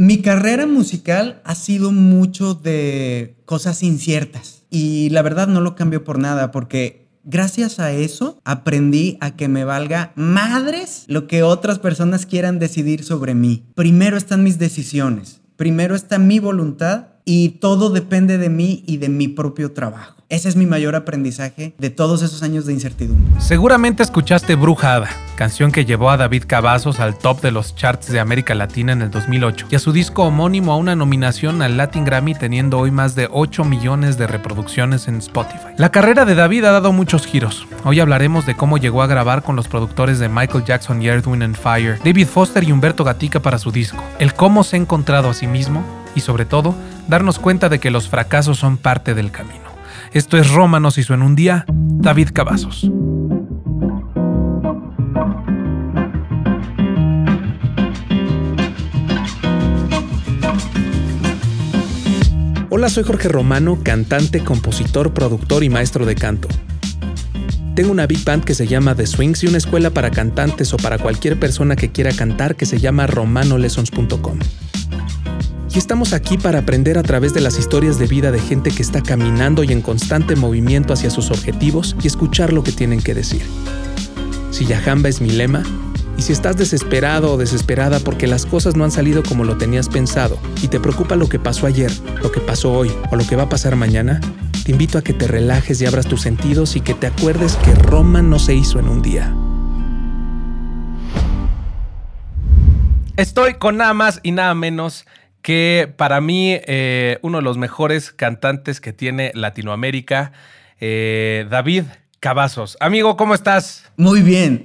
Mi carrera musical ha sido mucho de cosas inciertas y la verdad no lo cambio por nada porque gracias a eso aprendí a que me valga madres lo que otras personas quieran decidir sobre mí. Primero están mis decisiones, primero está mi voluntad y todo depende de mí y de mi propio trabajo. Ese es mi mayor aprendizaje de todos esos años de incertidumbre. Seguramente escuchaste Brujada, canción que llevó a David Cavazos al top de los charts de América Latina en el 2008 y a su disco homónimo a una nominación al Latin Grammy teniendo hoy más de 8 millones de reproducciones en Spotify. La carrera de David ha dado muchos giros. Hoy hablaremos de cómo llegó a grabar con los productores de Michael Jackson y and Fire, David Foster y Humberto Gatica para su disco, el cómo se ha encontrado a sí mismo y sobre todo darnos cuenta de que los fracasos son parte del camino. Esto es Roma nos hizo en un día, David Cavazos. Hola, soy Jorge Romano, cantante, compositor, productor y maestro de canto. Tengo una big band que se llama The Swings y una escuela para cantantes o para cualquier persona que quiera cantar que se llama romanolessons.com y estamos aquí para aprender a través de las historias de vida de gente que está caminando y en constante movimiento hacia sus objetivos y escuchar lo que tienen que decir. Si Yajamba es mi lema, y si estás desesperado o desesperada porque las cosas no han salido como lo tenías pensado y te preocupa lo que pasó ayer, lo que pasó hoy o lo que va a pasar mañana, te invito a que te relajes y abras tus sentidos y que te acuerdes que Roma no se hizo en un día. Estoy con nada más y nada menos que para mí eh, uno de los mejores cantantes que tiene Latinoamérica, eh, David Cavazos. Amigo, ¿cómo estás? Muy bien.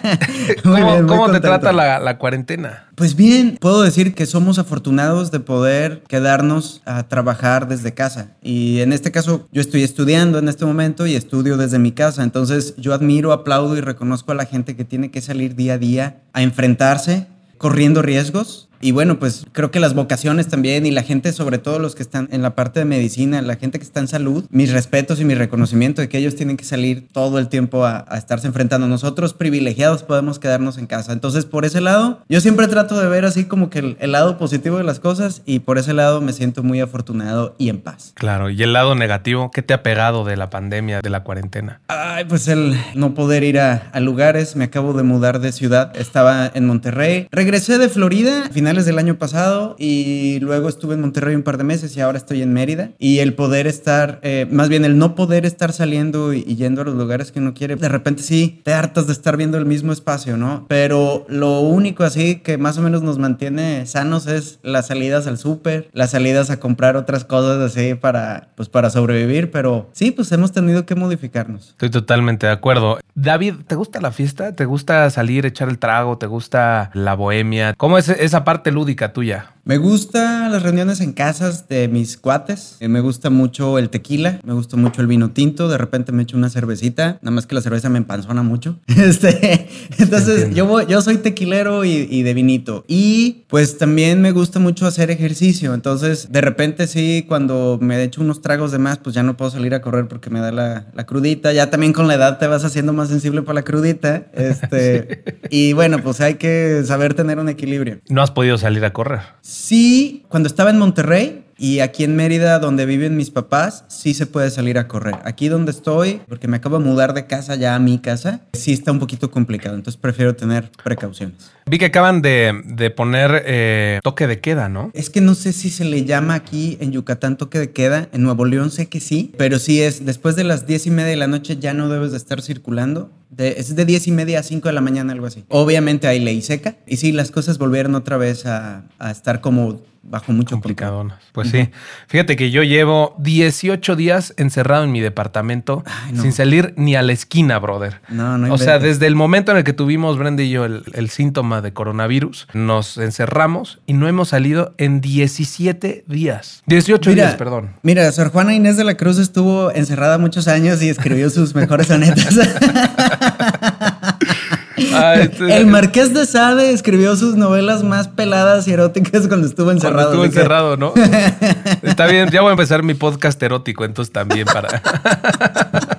¿Cómo, te trata la, la, cuarentena? Pues bien, puedo decir que somos afortunados de poder quedarnos a trabajar desde casa. Y en este caso, yo estoy estudiando en este momento y estudio desde mi casa. Entonces, yo admiro, aplaudo y reconozco a la gente que tiene que salir día a día a enfrentarse, corriendo riesgos y bueno, pues creo que las vocaciones también y la gente, sobre todo los que están en la parte de medicina, la gente que está en salud, mis respetos y mi reconocimiento de que ellos tienen que salir todo el tiempo a, estarse enfrentando. Nosotros privilegiados podemos quedarnos en casa. Entonces, por ese lado, yo siempre trato de ver así como que el, lado positivo de las cosas y por ese lado me siento muy afortunado y en paz. Claro, y el lado negativo, ¿qué te ha pegado de la pandemia, de la cuarentena? Ay, pues el no poder ir a, a lugares. Me acabo de mudar de ciudad. Estaba en Monterrey. Regresé de Florida del año pasado y luego estuve en Monterrey un par de meses y ahora estoy en Mérida. Y el poder estar, eh, más bien el no poder estar saliendo y, yendo a los lugares que uno quiere, de repente sí, te hartas de estar viendo el mismo espacio, ¿no? Pero lo único así que más o menos nos mantiene sanos es las salidas al súper, las salidas a comprar otras cosas así para, pues para sobrevivir, pero sí, pues hemos tenido que modificarnos. Estoy totalmente de acuerdo. David, ¿te gusta la fiesta? ¿Te gusta salir, echar el trago? ¿Te gusta la bohemia? ¿Cómo es esa parte lúdica tuya? Me gustan las reuniones en casas de mis cuates. Eh, me gusta mucho el tequila, me gusta mucho el vino tinto. De repente me echo una cervecita, nada más que la cerveza me empanzona mucho. Este, entonces yo, yo soy tequilero y, de vinito. Y pues también me gusta mucho hacer ejercicio. Entonces de repente sí, cuando me echo unos tragos de más, pues ya no puedo salir a correr porque me da la, la crudita. Ya también con la edad te vas haciendo más sensible para la crudita. Este, Y bueno, pues hay que saber tener un equilibrio. ¿No has podido salir a correr? Sí, cuando estaba en Monterrey, y aquí en Mérida, donde viven mis papás, sí se puede salir a correr. Aquí donde estoy, porque me acabo de mudar de casa ya a mi casa, sí está un poquito complicado. Entonces prefiero tener precauciones. Vi que acaban de, poner eh, toque de queda, ¿no? Es que no sé si se le llama aquí en Yucatán toque de queda. En Nuevo León sé que sí, pero sí es después de las diez y media de la noche ya no debes de estar circulando. es de diez y media a 5 de la mañana, algo así. Obviamente hay ley seca. Y sí, las cosas volvieron otra vez a, a estar como bajo mucho complicado. Pues sí. Fíjate que yo llevo 18 días encerrado en mi departamento sin salir ni a la esquina, brother. No, no. O sea, desde el momento en el que tuvimos Brenda y yo el, síntoma de coronavirus, nos encerramos y no hemos salido en 17 días. 18 días, perdón. Mira, Sor Juana Inés de la Cruz estuvo encerrada muchos años y escribió sus mejores sonetas. el Marqués de Sade escribió sus novelas más peladas y eróticas cuando estuvo encerrado. Cuando estuvo encerrado, ¿no? Está bien, ya voy a empezar mi podcast erótico, entonces también para.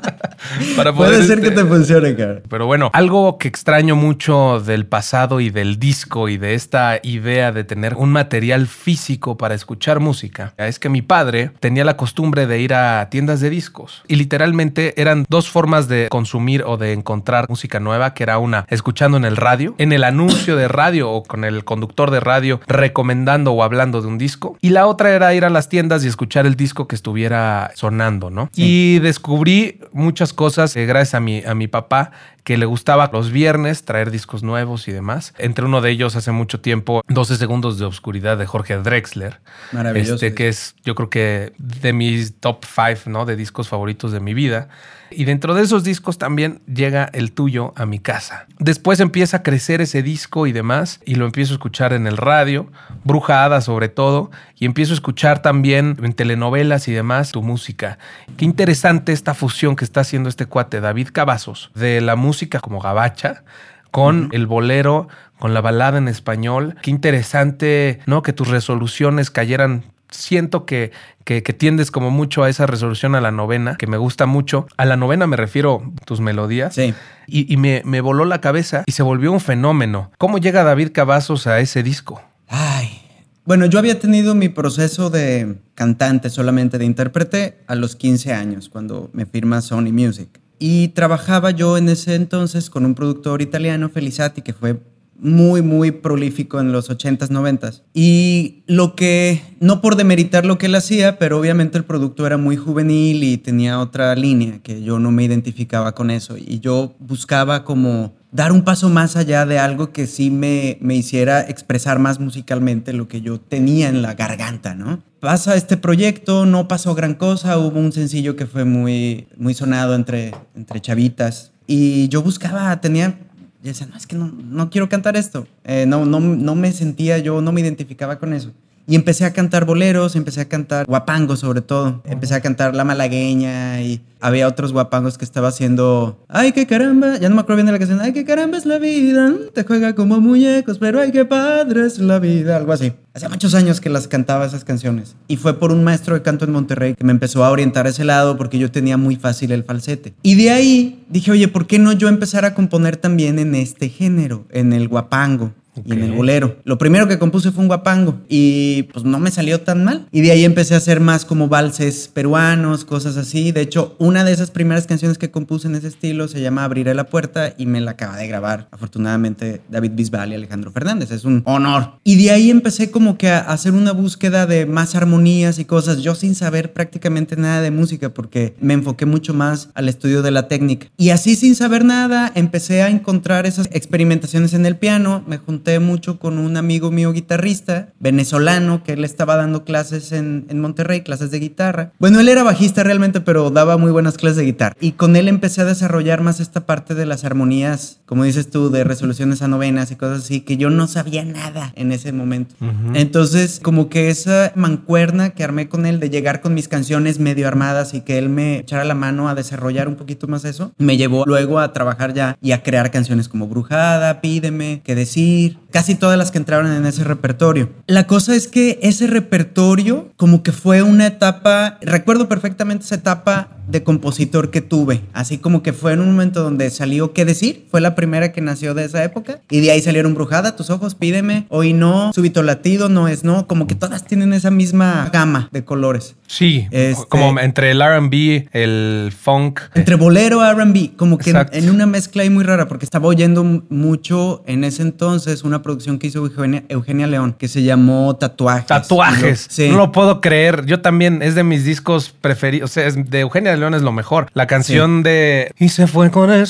para poder Puede ser que este, te funcione, cara. Pero bueno, algo que extraño mucho del pasado y del disco y de esta idea de tener un material físico para escuchar música es que mi padre tenía la costumbre de ir a tiendas de discos y literalmente eran dos formas de consumir o de encontrar música nueva, que era una escuchando en el radio, en el anuncio de radio o con el conductor de radio recomendando o hablando de un disco y la otra era ir a las tiendas y escuchar el disco que estuviera sonando, ¿no? Y descubrí muchas cosas eh, gracias a mi, a mi papá que le gustaba los viernes traer discos nuevos y demás. Entre uno de ellos hace mucho tiempo 12 segundos de obscuridad de Jorge Drexler. Maravilloso. Este, que es yo creo que de mis top 5, ¿no? De discos favoritos de mi vida. Y dentro de esos discos también llega el tuyo a mi casa. Después empieza a crecer ese disco y demás, y lo empiezo a escuchar en el radio, Bruja sobre todo, y empiezo a escuchar también en telenovelas y demás tu música. Qué interesante esta fusión que está haciendo este cuate, David Cavazos, de la música como gabacha con el bolero, con la balada en español. Qué interesante, ¿no? Que tus resoluciones cayeran siento que, que, tiendes como mucho a esa resolución a la novena, que me gusta mucho. A la novena me refiero tus melodías. Sí. Y, me, me, voló la cabeza y se volvió un fenómeno. ¿Cómo llega David Cavazos a ese disco? Ay. Bueno, yo había tenido mi proceso de cantante solamente de intérprete a los 15 años, cuando me firma Sony Music. Y trabajaba yo en ese entonces con un productor italiano, Felizati, que fue muy, muy prolífico en los 80s, 90s. Y lo que, no por demeritar lo que él hacía, pero obviamente el producto era muy juvenil y tenía otra línea que yo no me identificaba con eso. Y yo buscaba como dar un paso más allá de algo que sí me, me hiciera expresar más musicalmente lo que yo tenía en la garganta, ¿no? Pasa este proyecto, no pasó gran cosa, hubo un sencillo que fue muy, muy sonado entre, entre chavitas. Y yo buscaba, tenía y decía, no, es que no, no quiero cantar esto. Eh, no, no, no me sentía yo, no me identificaba con eso. Y empecé a cantar boleros, empecé a cantar guapangos sobre todo. Empecé a cantar La Malagueña y había otros guapangos que estaba haciendo. Ay, qué caramba, ya no me acuerdo bien de la canción. Ay, qué caramba es la vida, te juega como muñecos, pero ay, qué padre es la vida, algo así. Hace muchos años que las cantaba esas canciones. Y fue por un maestro de canto en Monterrey que me empezó a orientar a ese lado porque yo tenía muy fácil el falsete. Y de ahí dije, oye, ¿por qué no yo empezar a componer también en este género, en el guapango? Y en el bolero. Lo primero que compuse fue un guapango y pues no me salió tan mal. Y de ahí empecé a hacer más como valses peruanos, cosas así. De hecho, una de esas primeras canciones que compuse en ese estilo se llama Abriré la puerta y me la acaba de grabar afortunadamente David Bisbal y Alejandro Fernández. Es un honor. Y de ahí empecé como que a hacer una búsqueda de más armonías y cosas, yo sin saber prácticamente nada de música porque me enfoqué mucho más al estudio de la técnica. Y así sin saber nada empecé a encontrar esas experimentaciones en el piano, me junté mucho con un amigo mío guitarrista, venezolano, que él estaba dando clases en, en Monterrey, clases de guitarra. Bueno, él era bajista realmente, pero daba muy buenas clases de guitarra. Y con él empecé a desarrollar más esta parte de las armonías, como dices tú, de resoluciones a novenas y cosas así, que yo no sabía nada en ese momento. Entonces, como que esa mancuerna que armé con él de llegar con mis canciones medio armadas y que él me echara la mano a desarrollar un poquito más eso, me llevó luego a trabajar ya y a crear canciones como Brujada, Pídeme, qué decir, casi todas las que entraron en ese repertorio. La cosa es que ese repertorio como que fue una etapa, recuerdo perfectamente esa etapa de compositor que tuve, así como que fue en un momento donde salió qué decir, fue la primera que nació de esa época y de ahí salieron Brujada, tus ojos, pídeme, hoy no, súbito latido, no es no, como que todas tienen esa misma gama de colores. Sí, este como entre el RB, el funk. Entre bolero, RB, como que en, una mezcla ahí muy rara, porque estaba oyendo mucho en ese entonces una producción que hizo Eugenia, León, que se llamó Tatuajes. Tatuajes. sí. No lo puedo creer. Yo también, es de mis discos preferidos, o sea, es de Eugenia León es lo mejor. La canción de Y se fue con el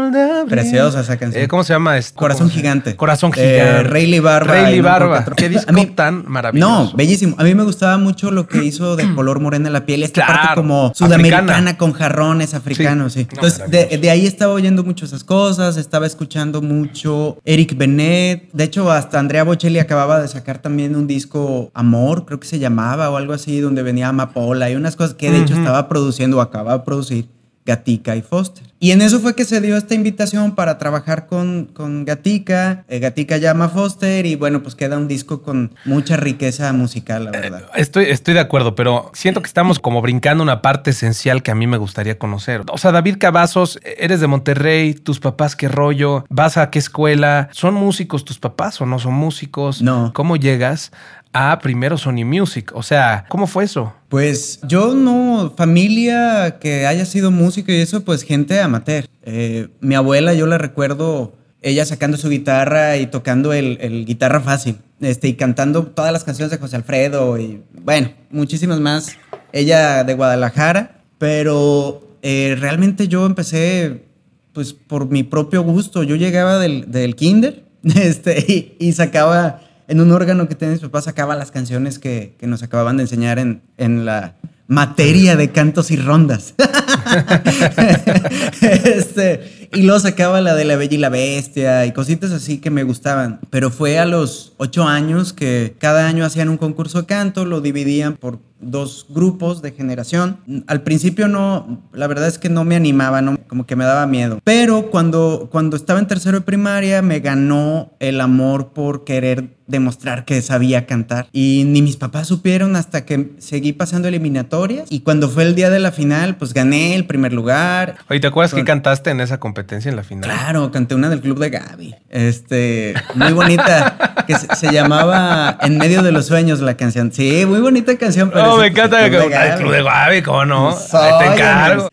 sol de Preciosa esa canción. Eh, ¿Cómo se llama? esto? Corazón Gigante. Corazón eh, Gigante. Rayleigh Barba. Rayleigh Barba. Qué disco tan maravilloso. No, bellísimo. A mí me gustaba mucho lo que hizo de color morena en la piel. Esta parte como sudamericana con jarrones africanos, sí. Entonces, de, ahí estaba oyendo mucho esas cosas. Estaba escuchando mucho Eric Benet. De hecho, hasta Andrea Bocelli acababa de sacar también un disco Amor, creo que se llamaba, o algo así, donde venía Amapola y unas cosas que de hecho estaba produciendo acaba de producir Gatica y Foster. Y en eso fue que se dio esta invitación para trabajar con, con Gatica. Eh, Gatica llama a Foster y bueno, pues queda un disco con mucha riqueza musical, la verdad. Eh, estoy, estoy de acuerdo, pero siento que estamos como brincando una parte esencial que a mí me gustaría conocer. O sea, David Cavazos, eres de Monterrey, tus papás qué rollo, vas a qué escuela, ¿son músicos tus papás o no son músicos? No. ¿Cómo llegas? A primero Sony Music. O sea, ¿cómo fue eso? Pues yo no, familia que haya sido músico y eso, pues gente amateur. Eh, mi abuela, yo la recuerdo, ella sacando su guitarra y tocando el, guitarra fácil, este, y cantando todas las canciones de José Alfredo y, bueno, muchísimas más. Ella de Guadalajara, pero eh, realmente yo empecé, pues por mi propio gusto. Yo llegaba del, del kinder este, y sacaba en un órgano que tenía mis papás sacaba las canciones que, que nos acababan de enseñar en, en, la materia de cantos y rondas. este, y luego sacaba la de La Bella y la Bestia y cositas así que me gustaban. Pero fue a los ocho años que cada año hacían un concurso de canto, lo dividían por dos grupos de generación. Al principio no, la verdad es que no me animaba, no, como que me daba miedo. Pero cuando, cuando estaba en tercero de primaria me ganó el amor por querer demostrar que sabía cantar. Y ni mis papás supieron hasta que seguí pasando eliminatorias. Y cuando fue el día de la final, pues gané el primer lugar. Oye, ¿te acuerdas que cantaste en esa competencia en la final? Claro, canté una del Club de Gaby. Este, muy bonita, que se, llamaba En medio de los sueños la canción. Sí, muy bonita canción, pero me encanta el Club de Gaby, ¿cómo no? te encargo.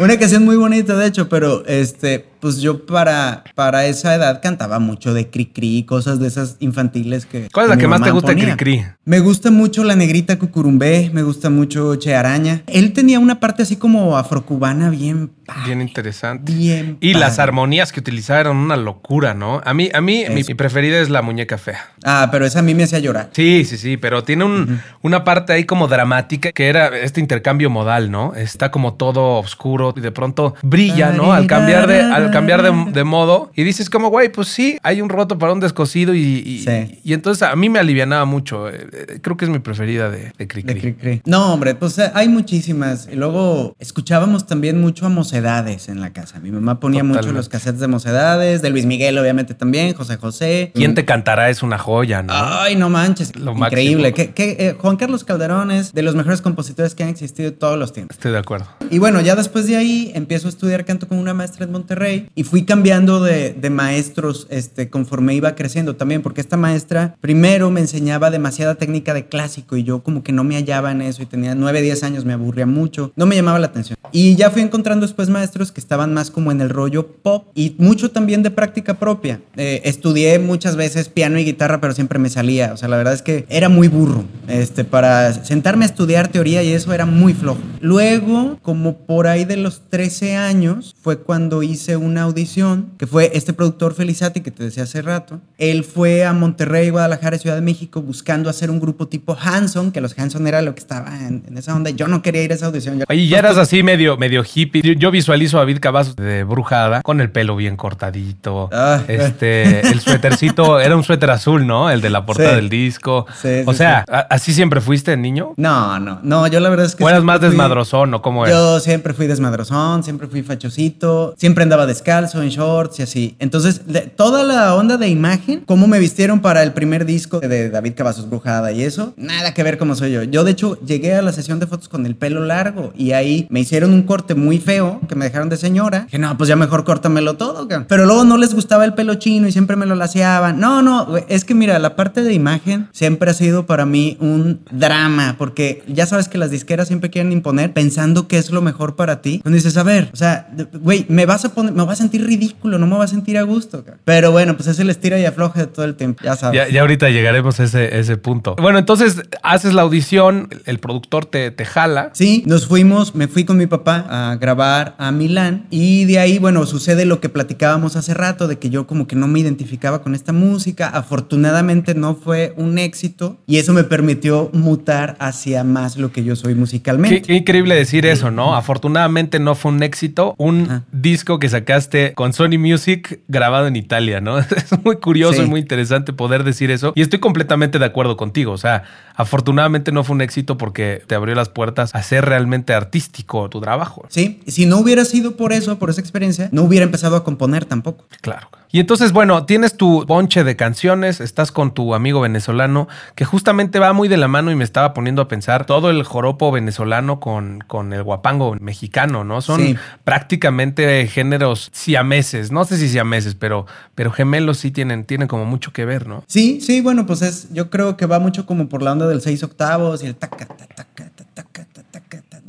Una canción muy bonita, de hecho, pero este, pues yo para, para esa edad cantaba mucho de cri-cri, cosas de esas infantiles que. ¿Cuál es la que más te gusta de cri-cri? Me gusta mucho La Negrita Cucurumbé, me gusta mucho Che Araña. Él tenía una parte así como afrocubana bien. Bien interesante. Bien. Y las armonías que utilizaba eran una locura, ¿no? A mí, a mí mi, preferida es La Muñeca Fea. Ah, pero esa a mí me hacía llorar. Sí, sí, sí, pero tiene un, una parte ahí como dramática que era este intercambio modal, ¿no? Está como todo oscuro y de pronto brilla, ¿no? Al cambiar de, al cambiar de, modo y dices como, güey, pues sí, hay un roto para un descosido y, y, entonces a mí me alivianaba mucho. Eh, eh, creo que es mi preferida de, de Cri, No, hombre, pues eh, hay muchísimas. Y luego escuchábamos también mucho a Mocedades en la casa. Mi mamá ponía mucho los cassettes de Mocedades, de Luis Miguel obviamente también, José José. ¿Quién te cantará? Es una joya, ¿no? Ay, no manches. Lo Increíble. Que, Juan Carlos Calderón es de los mejores compositores que han existido todos los tiempos. Estoy de acuerdo. Y bueno, ya después de ahí empiezo a estudiar canto con una maestra en Monterrey y fui cambiando de, maestros este, conforme iba creciendo también, porque esta maestra primero me enseñaba demasiada técnica de clásico y yo como que no me hallaba en eso y tenía 9, 10 años, me aburría mucho, no me llamaba la atención. Y ya fui encontrando después maestros que estaban más como en el rollo pop y mucho también de práctica propia. Eh, estudié muchas veces piano y guitarra, pero siempre me salía, o sea, la verdad es que era muy burro, este, para sentarme a estudiar teoría y eso era muy flojo. Luego, como por ahí de los 13 años, fue cuando hice una audición, que fue este productor Felizati que te decía hace rato. Él fue a Monterrey, Guadalajara, Ciudad de México, buscando hacer un grupo tipo Hanson, que los Hanson era lo que estaba en, esa onda. Yo no quería ir a esa audición. Oye, ya eras así medio, medio hippie. Yo, visualizo a David Cavazos de Brujada, con el pelo bien cortadito. Ah. Este, el suétercito, era un suéter azul, ¿no? El de la portada del disco. o sea, ¿así siempre fuiste niño? No, no, no, yo la verdad es que... ¿O eras más desmadrozón o cómo eras? Yo siempre fui desmadrozón, siempre fui fachosito, siempre andaba descalzo, en shorts y así. Entonces, toda la onda de imagen, cómo me vistieron para el primer disco de David Cavazos Brujada y eso, nada que ver cómo soy yo. Yo, de hecho, llegué a la sesión de fotos con el pelo largo y ahí me hicieron un corte muy feo que me dejaron de señora. Que no, pues ya mejor córtamelo todo, Pero luego no les gustaba el pelo chino y siempre me lo laseaban. No, no, es que mira, la parte de imagen siempre ha sido para mí un drama porque ya sabes que las disqueras siempre quieren imponer pensando que es lo mejor para ti. Cuando dices, a ver, o sea, güey, me vas a poner, me vas a sentir ridículo, no me va a sentir a gusto. Pero bueno, pues es el estira y afloje de todo el tiempo, ya sabes. Ya, ahorita llegaremos a ese, ese punto. Bueno, entonces haces la audición, el productor te, te jala. Sí, nos fuimos, me fui con mi papá a grabar a Milán y de ahí, bueno, sucede lo que platicábamos hace rato, de que yo como que no me identificaba con esta música. Afortunadamente no fue un éxito y eso me permitió mutar hacia más lo que yo soy musicalmente. Qué, increíble decir eso, ¿no? Afortunadamente no fue un éxito, un disco que sacaste con Sony Music grabado en Italia, ¿no? Es muy curioso y muy interesante poder decir eso. Y estoy completamente de acuerdo contigo. O sea, afortunadamente no fue un éxito porque te abrió las puertas a ser realmente artístico tu trabajo. Sí, si no hubiera sido por eso, por esa experiencia, no hubiera empezado a componer tampoco. Claro. Y entonces, bueno, tienes tu bonche de canciones, estás con tu amigo venezolano, que justamente va muy de la mano y me estaba poniendo a pensar todo el joropo venezolano con, con el guapango mexicano, ¿no? Son prácticamente géneros siameses, no sé si siameses, pero, pero gemelos sí tienen, tienen como mucho que ver, ¿no? Sí, sí, bueno, pues es, yo creo que va mucho como por la onda del seis octavos y el taca, taca, taca, taca, taca,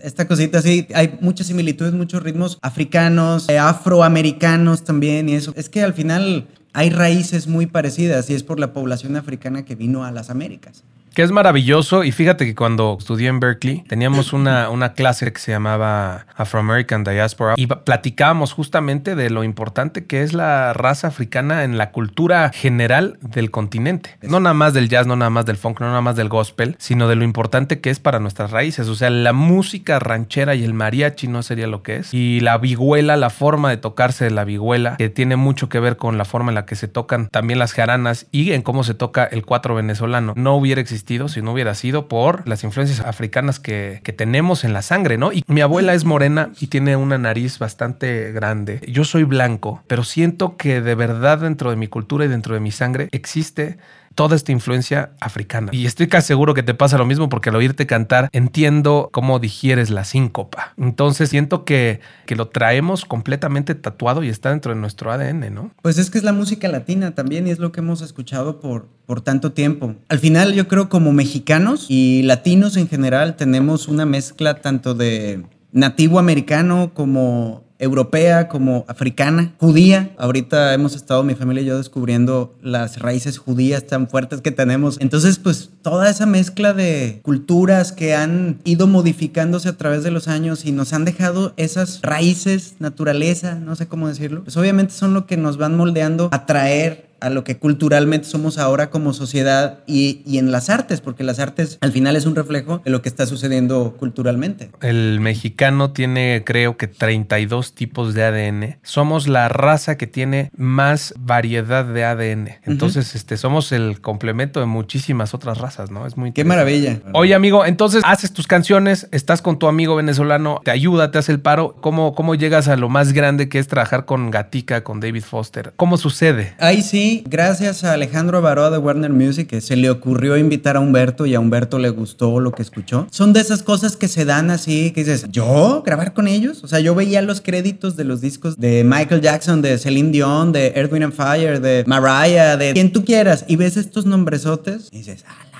esta cosita así, hay muchas similitudes, muchos ritmos africanos, eh, afroamericanos también y eso. Es que al final hay raíces muy parecidas y es por la población africana que vino a las Américas que es maravilloso. Y fíjate que cuando estudié en Berkeley, teníamos una, una clase que se llamaba Afro-American Diaspora y platicábamos justamente de lo importante que es la raza africana en la cultura general del continente. No nada más del jazz, no nada más del funk, no nada más del gospel, sino de lo importante que es para nuestras raíces. O sea, la música ranchera y el mariachi no sería lo que es. Y la vihuela, la forma de tocarse de la vihuela, que tiene mucho que ver con la forma en la que se tocan también las jaranas y en cómo se toca el cuatro venezolano. No hubiera existido si no hubiera sido por las influencias africanas que, que tenemos en la sangre, ¿no? Y mi abuela es morena y tiene una nariz bastante grande. Yo soy blanco, pero siento que de verdad dentro de mi cultura y dentro de mi sangre existe toda esta influencia africana. Y estoy casi seguro que te pasa lo mismo porque al oírte cantar entiendo cómo digieres la síncopa. Entonces siento que, que lo traemos completamente tatuado y está dentro de nuestro ADN, ¿no? Pues es que es la música latina también y es lo que hemos escuchado por, por tanto tiempo. Al final yo creo como mexicanos y latinos en general tenemos una mezcla tanto de nativo americano como europea como africana, judía. Ahorita hemos estado mi familia y yo descubriendo las raíces judías tan fuertes que tenemos. Entonces, pues toda esa mezcla de culturas que han ido modificándose a través de los años y nos han dejado esas raíces, naturaleza, no sé cómo decirlo, pues obviamente son lo que nos van moldeando a traer a lo que culturalmente somos ahora como sociedad y, y, en las artes, porque las artes al final es un reflejo de lo que está sucediendo culturalmente. El mexicano tiene creo que 32 tipos de ADN. Somos la raza que tiene más variedad de ADN. Entonces, este, somos el complemento de muchísimas otras razas, ¿no? Es muy Qué maravilla. Oye, amigo, entonces haces tus canciones, estás con tu amigo venezolano, te ayuda, te hace el paro. ¿Cómo, cómo llegas a lo más grande que es trabajar con Gatica, con David Foster? ¿Cómo sucede? Ahí sí, gracias a Alejandro Avaroa de Warner Music, que se le ocurrió invitar a Humberto y a Humberto le gustó lo que escuchó. Son de esas cosas que se dan así, que dices, ¿yo grabar con ellos? O sea, yo veía los créditos de los discos de Michael Jackson, de Celine Dion, de Earth, and Fire, de Mariah, de quien tú quieras, y ves estos nombresotes y dices, ¡ah,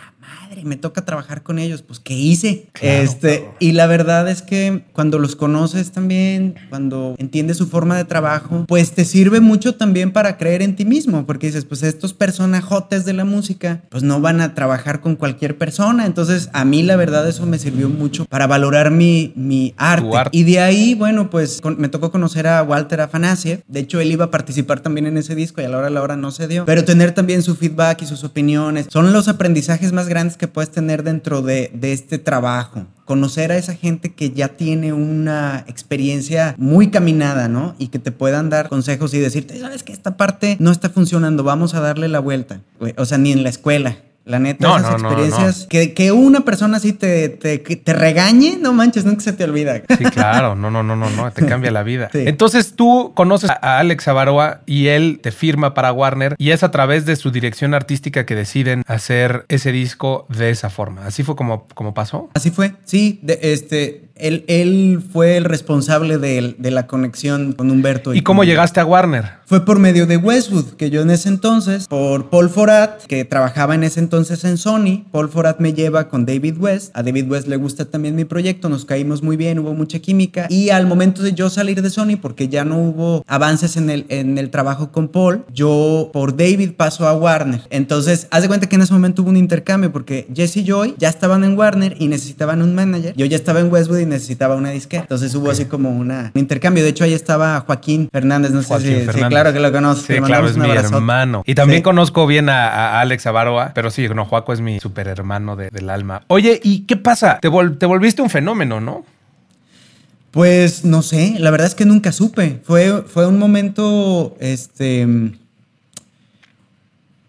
me toca trabajar con ellos, pues ¿qué hice? este, y la verdad es que cuando los conoces también, cuando entiendes su forma de trabajo, pues te sirve mucho también para creer en ti mismo, porque dices, pues estos personajotes de la música, pues no van a trabajar con cualquier persona, entonces a mí la verdad eso me sirvió mucho para valorar mi, mi arte. Y de ahí, bueno, pues me tocó conocer a Walter Afanasiev, de hecho él iba a participar también en ese disco y a la hora a la hora no se dio, pero tener también su feedback y sus opiniones, son los aprendizajes más grandes que puedes tener dentro de, este trabajo conocer a esa gente que ya tiene una experiencia muy caminada, ¿no? Y que te puedan dar consejos y decirte, sabes que esta parte no está funcionando, vamos a darle la vuelta. O sea, ni en la escuela. La neta, esas experiencias, Que, que, una persona así te, te, te, regañe, no manches, nunca se te olvida. Sí, claro, no, no, no, no, no, te cambia la vida. Entonces tú conoces a Alex Avaroa y él te firma para Warner y es a través de su dirección artística que deciden hacer ese disco de esa forma. ¿Así fue como, como pasó? Así fue, sí, de, este, él, él, fue el responsable de, de, la conexión con Humberto. ¿Y, cómo llegaste a Warner? Fue por medio de Westwood, que yo en ese entonces, por Paul Forat, que trabajaba en ese entonces en Sony. Paul Forat me lleva con David West. A David West le gusta también mi proyecto, nos caímos muy bien, hubo mucha química. Y al momento de yo salir de Sony, porque ya no hubo avances en el, en el trabajo con Paul, yo por David paso a Warner. Entonces, haz de cuenta que en ese momento hubo un intercambio, porque Jesse y Joy ya estaban en Warner y necesitaban un manager. Yo ya estaba en Westwood y necesitaba una disqueta. Entonces hubo así como una, un intercambio. De hecho, ahí estaba Joaquín Fernández, no sé si, claro que lo conozco. Sí, claro, es mi hermano. Y también conozco bien a, Alex Avaroa, pero sí, no, Joaco es mi super hermano del alma. Oye, ¿y qué pasa? Te, te volviste un fenómeno, ¿no? Pues no sé, la verdad es que nunca supe. Fue, fue un momento, este,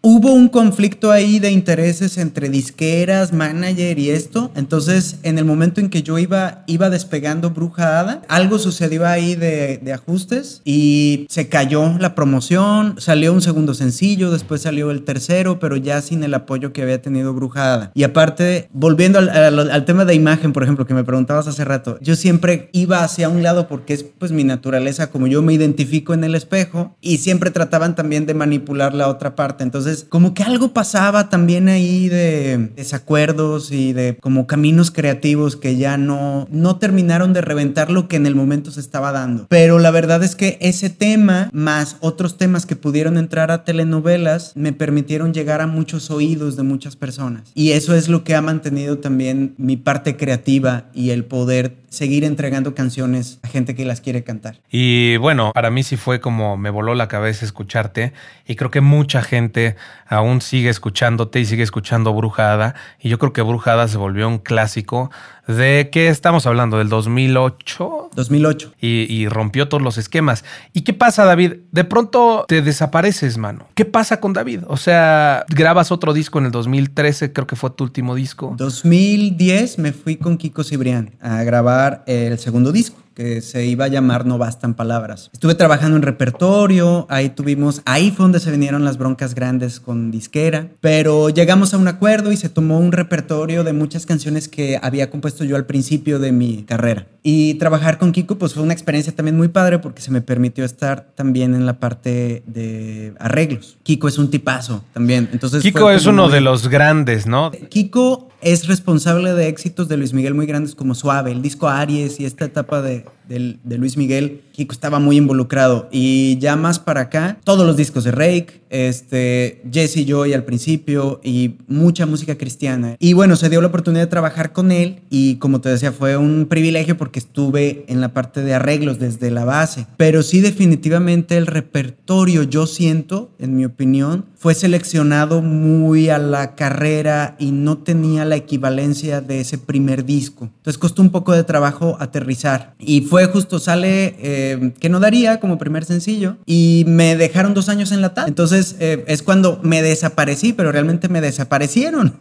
hubo un conflicto ahí de intereses entre disqueras, manager y esto. Entonces, en el momento en que yo iba, iba despegando Bruja Hada, algo sucedió ahí de, ajustes y se cayó la promoción. Salió un segundo sencillo, después salió el tercero, pero ya sin el apoyo que había tenido Bruja Hada. Y aparte, volviendo al, al, tema de imagen, por ejemplo, que me preguntabas hace rato, yo siempre iba hacia un lado porque es pues mi naturaleza, como yo me identifico en el espejo y siempre trataban también de manipular la otra parte. Entonces, como que algo pasaba también ahí de desacuerdos y de como caminos creativos que ya no, no terminaron de reventar lo que en el momento se estaba dando. Pero la verdad es que ese tema, más otros temas que pudieron entrar a telenovelas, me permitieron llegar a muchos oídos de muchas personas. Y eso es lo que ha mantenido también mi parte creativa y el poder seguir entregando canciones a gente que las quiere cantar. Y bueno, para mí sí fue como me voló la cabeza escucharte y creo que mucha gente aún sigue escuchándote y sigue escuchando Brujada y yo creo que Brujada se volvió un clásico de qué estamos hablando, del 2008. 2008. Y, y, rompió todos los esquemas. ¿Y qué pasa, David? De pronto te desapareces, mano. ¿Qué pasa con David? O sea, grabas otro disco en el 2013, creo que fue tu último disco. 2010 me fui con Kiko Cibrián a grabar el segundo disco que se iba a llamar No Bastan Palabras. Estuve trabajando en repertorio, ahí tuvimos, ahí fue donde se vinieron las broncas grandes con disquera, pero llegamos a un acuerdo y se tomó un repertorio de muchas canciones que había compuesto yo al principio de mi carrera. Y trabajar con Kiko pues fue una experiencia también muy padre porque se me permitió estar también en la parte de arreglos. Kiko es un tipazo también. Entonces Kiko es uno de los grandes, ¿no? Kiko es responsable de éxitos de Luis Miguel muy grandes como Suave, el disco Aries y esta etapa de, de, Luis Miguel, Kiko estaba muy involucrado. Y ya más para acá, todos los discos de Rake, este, Jesse Joy al principio y mucha música cristiana. Y bueno, se dio la oportunidad de trabajar con él y como te decía, fue un privilegio porque estuve en la parte de arreglos desde la base. Pero sí definitivamente el repertorio, yo siento, en mi opinión, fue seleccionado muy a la carrera y no tenía la equivalencia de ese primer disco. Entonces costó un poco de trabajo aterrizar. Y fue justo, sale eh, que no daría como primer sencillo y me dejaron dos años en la tal. Entonces eh, es cuando me desaparecí, pero realmente me desaparecieron.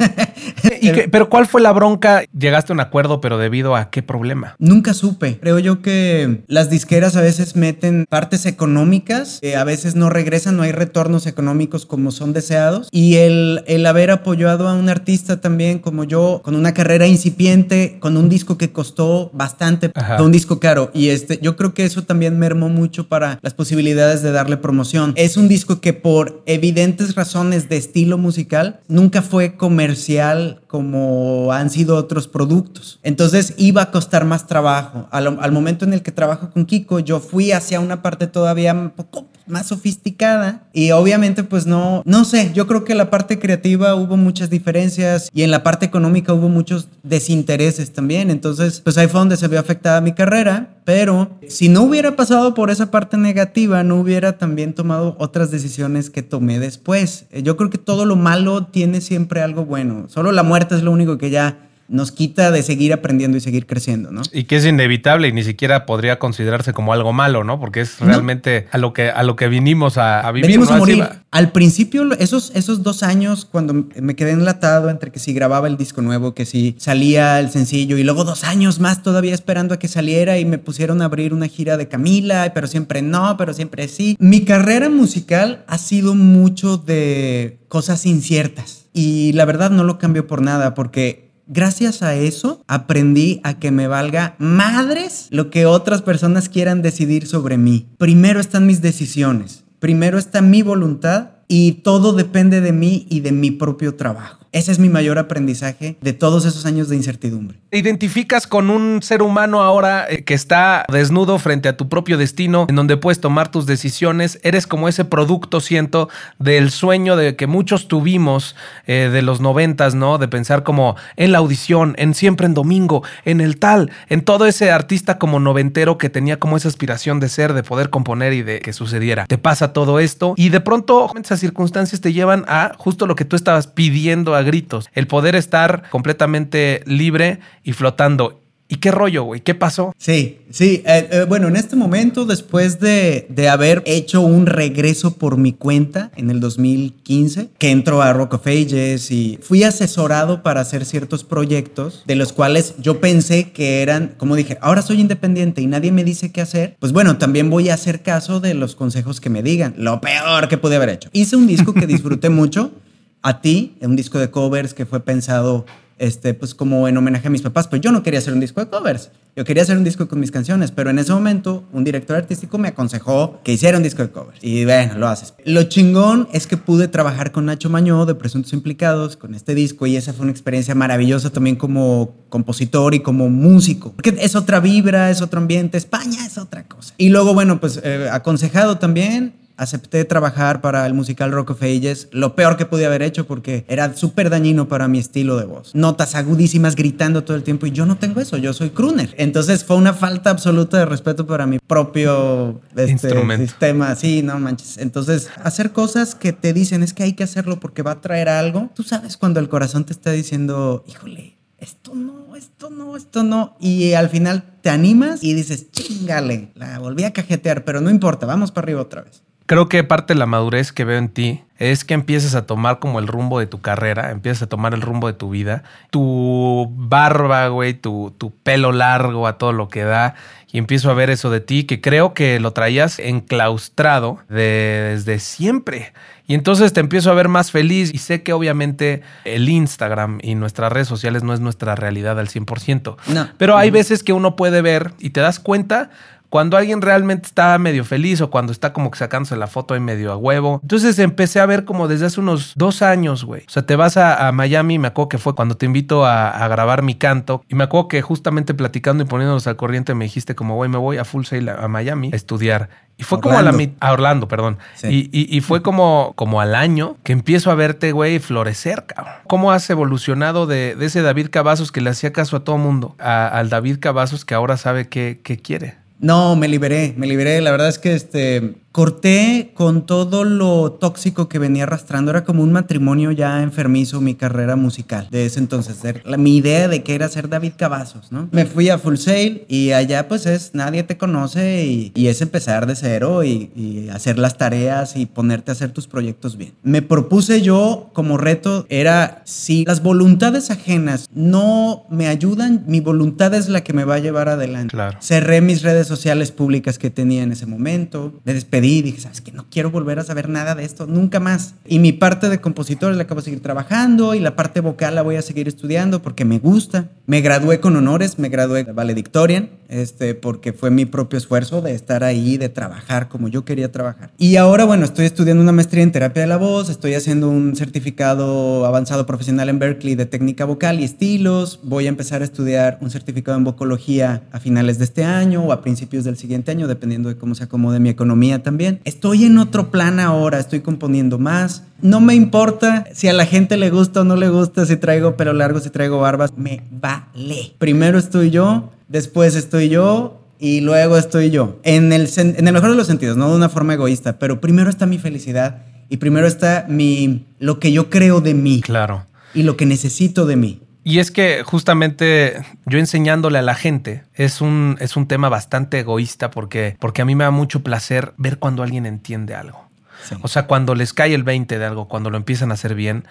pero ¿cuál fue la bronca? Llegaste a un acuerdo, pero debido a qué problema? Nunca supe. Creo yo que las disqueras a veces meten partes económicas, a veces no regresan, no hay retornos económicos como son deseados. Y el, el haber apoyado a un artista también como yo, con una carrera incipiente, con un disco que costó bastante, un disco caro. Y este, yo creo que eso también mermó mucho para las posibilidades de darle promoción. Es un disco que por evidentes razones de estilo musical nunca fue comercial como han sido otros productos. Entonces iba a costar más trabajo. Al, al momento en el que trabajo con Kiko, yo fui hacia una parte todavía un poco más sofisticada y obviamente pues no, no sé, yo creo que en la parte creativa hubo muchas diferencias y en la parte económica hubo muchos desintereses también, entonces pues ahí fue donde se vio afectada mi carrera, pero si no hubiera pasado por esa parte negativa, no hubiera también tomado otras decisiones que tomé después. Yo creo que todo lo malo tiene siempre algo bueno, solo la muerte es lo único que ya nos quita de seguir aprendiendo y seguir creciendo, ¿no? Y que es inevitable y ni siquiera podría considerarse como algo malo, ¿no? Porque es realmente a lo que a lo que vinimos a, vivir. Venimos a morir. Al principio, esos, esos dos años, cuando me quedé enlatado entre que si grababa el disco nuevo, que si salía el sencillo, y luego dos años más todavía esperando a que saliera y me pusieron a abrir una gira de Camila, pero siempre no, pero siempre sí. Mi carrera musical ha sido mucho de cosas inciertas. Y la verdad no lo cambio por nada, porque Gracias a eso aprendí a que me valga madres lo que otras personas quieran decidir sobre mí. Primero están mis decisiones, primero está mi voluntad y todo depende de mí y de mi propio trabajo. Ese es mi mayor aprendizaje de todos esos años de incertidumbre. ¿Te identificas con un ser humano ahora eh, que está desnudo frente a tu propio destino, en donde puedes tomar tus decisiones? Eres como ese producto, siento, del sueño de que muchos tuvimos eh, de los noventas, ¿no? De pensar como en la audición, en siempre en domingo, en el tal, en todo ese artista como noventero que tenía como esa aspiración de ser, de poder componer y de que sucediera. Te pasa todo esto y de pronto esas circunstancias te llevan a justo lo que tú estabas pidiendo a gritos, el poder estar completamente libre y flotando. ¿Y qué rollo, güey? ¿Qué pasó? Sí, sí. Eh, eh, bueno, en este momento, después de, de, haber hecho un regreso por mi cuenta en el 2015, que entró a Rock of Ages y fui asesorado para hacer ciertos proyectos de los cuales yo pensé que eran, como dije, ahora soy independiente y nadie me dice qué hacer, pues bueno, también voy a hacer caso de los consejos que me digan. Lo peor que pude haber hecho. Hice un disco que disfruté mucho. A ti, un disco de covers que fue pensado este, pues como en homenaje a mis papás, pero yo no quería hacer un disco de covers, yo quería hacer un disco con mis canciones, pero en ese momento un director artístico me aconsejó que hiciera un disco de covers y bueno, lo haces. Lo chingón es que pude trabajar con Nacho Mañó de Presuntos Implicados con este disco y esa fue una experiencia maravillosa también como compositor y como músico, porque es otra vibra, es otro ambiente, España es otra cosa. Y luego, bueno, pues eh, aconsejado también acepté trabajar para el musical Rock of Ages, lo peor que pude haber hecho porque era súper dañino para mi estilo de voz. Notas agudísimas gritando todo el tiempo y yo no tengo eso, yo soy crooner. Entonces fue una falta absoluta de respeto para mi propio este, sistema. Sí, no manches. Entonces, hacer cosas que te dicen es que hay que hacerlo porque va a traer algo. Tú sabes cuando el corazón te está diciendo, híjole, esto no, esto no, esto no. Y al final te animas y dices, chingale, la volví a cajetear, pero no importa, vamos para arriba otra vez creo que parte de la madurez que veo en ti es que empieces a tomar como el rumbo de tu carrera, empiezas a tomar el rumbo de tu vida, tu barba, güey, tu, tu pelo largo a todo lo que da, y empiezo a ver eso de ti que creo que lo traías enclaustrado desde siempre. Y entonces te empiezo a ver más feliz y sé que obviamente el Instagram y nuestras redes sociales no es nuestra realidad al 100%. No. Pero hay veces que uno puede ver y te das cuenta cuando alguien realmente está medio feliz o cuando está como que sacándose la foto ahí medio a huevo. Entonces empecé a ver como desde hace unos dos años, güey. O sea, te vas a, Miami, me acuerdo que fue cuando te invito a, grabar mi canto. Y me acuerdo que justamente platicando y poniéndonos al corriente me dijiste como, güey, me voy a Full Sail a, Miami a estudiar. Y fue como a la a Orlando, perdón. Y, fue como, como al año que empiezo a verte, güey, florecer, cabrón. ¿Cómo has evolucionado de, ese David Cavazos que le hacía caso a todo mundo al David Cavazos que ahora sabe qué, qué quiere? No, me liberé, me liberé. La verdad es que este, corté con todo lo tóxico que venía arrastrando. Era como un matrimonio ya enfermizo mi carrera musical de ese entonces. La, mi idea de que era ser David Cavazos, ¿no? Me fui a Full Sail y allá pues es nadie te conoce y, es empezar de cero y, y, hacer las tareas y ponerte a hacer tus proyectos bien. Me propuse yo como reto era si las voluntades ajenas no me ayudan, mi voluntad es la que me va a llevar adelante. Claro. Cerré mis redes sociales públicas que tenía en ese momento, me despedí y dije, sabes que no quiero volver a saber nada de esto, nunca más. Y mi parte de compositor la acabo de seguir trabajando y la parte vocal la voy a seguir estudiando porque me gusta. Me gradué con honores, me gradué valedictorian, este, porque fue mi propio esfuerzo de estar ahí, de trabajar como yo quería trabajar. Y ahora, bueno, estoy estudiando una maestría en terapia de la voz, estoy haciendo un certificado avanzado profesional en Berkeley de técnica vocal y estilos, voy a empezar a estudiar un certificado en vocología a finales de este año o a principios del siguiente año, dependiendo de cómo se acomode mi economía también bien. Estoy en otro plan ahora, estoy componiendo más. No me importa si a la gente le gusta o no le gusta, si traigo pelo largo, si traigo barbas, me vale. Primero estoy yo, después estoy yo y luego estoy yo. En el, en el mejor de los sentidos, no de una forma egoísta, pero primero está mi felicidad y primero está mi, lo que yo creo de mí. Claro. Y lo que necesito de mí. Y es que justamente yo enseñándole a la gente es un, es un tema bastante egoísta porque, porque a mí me da mucho placer ver cuando alguien entiende algo. O sea, cuando les cae el 20 de algo, cuando lo empiezan a hacer bien,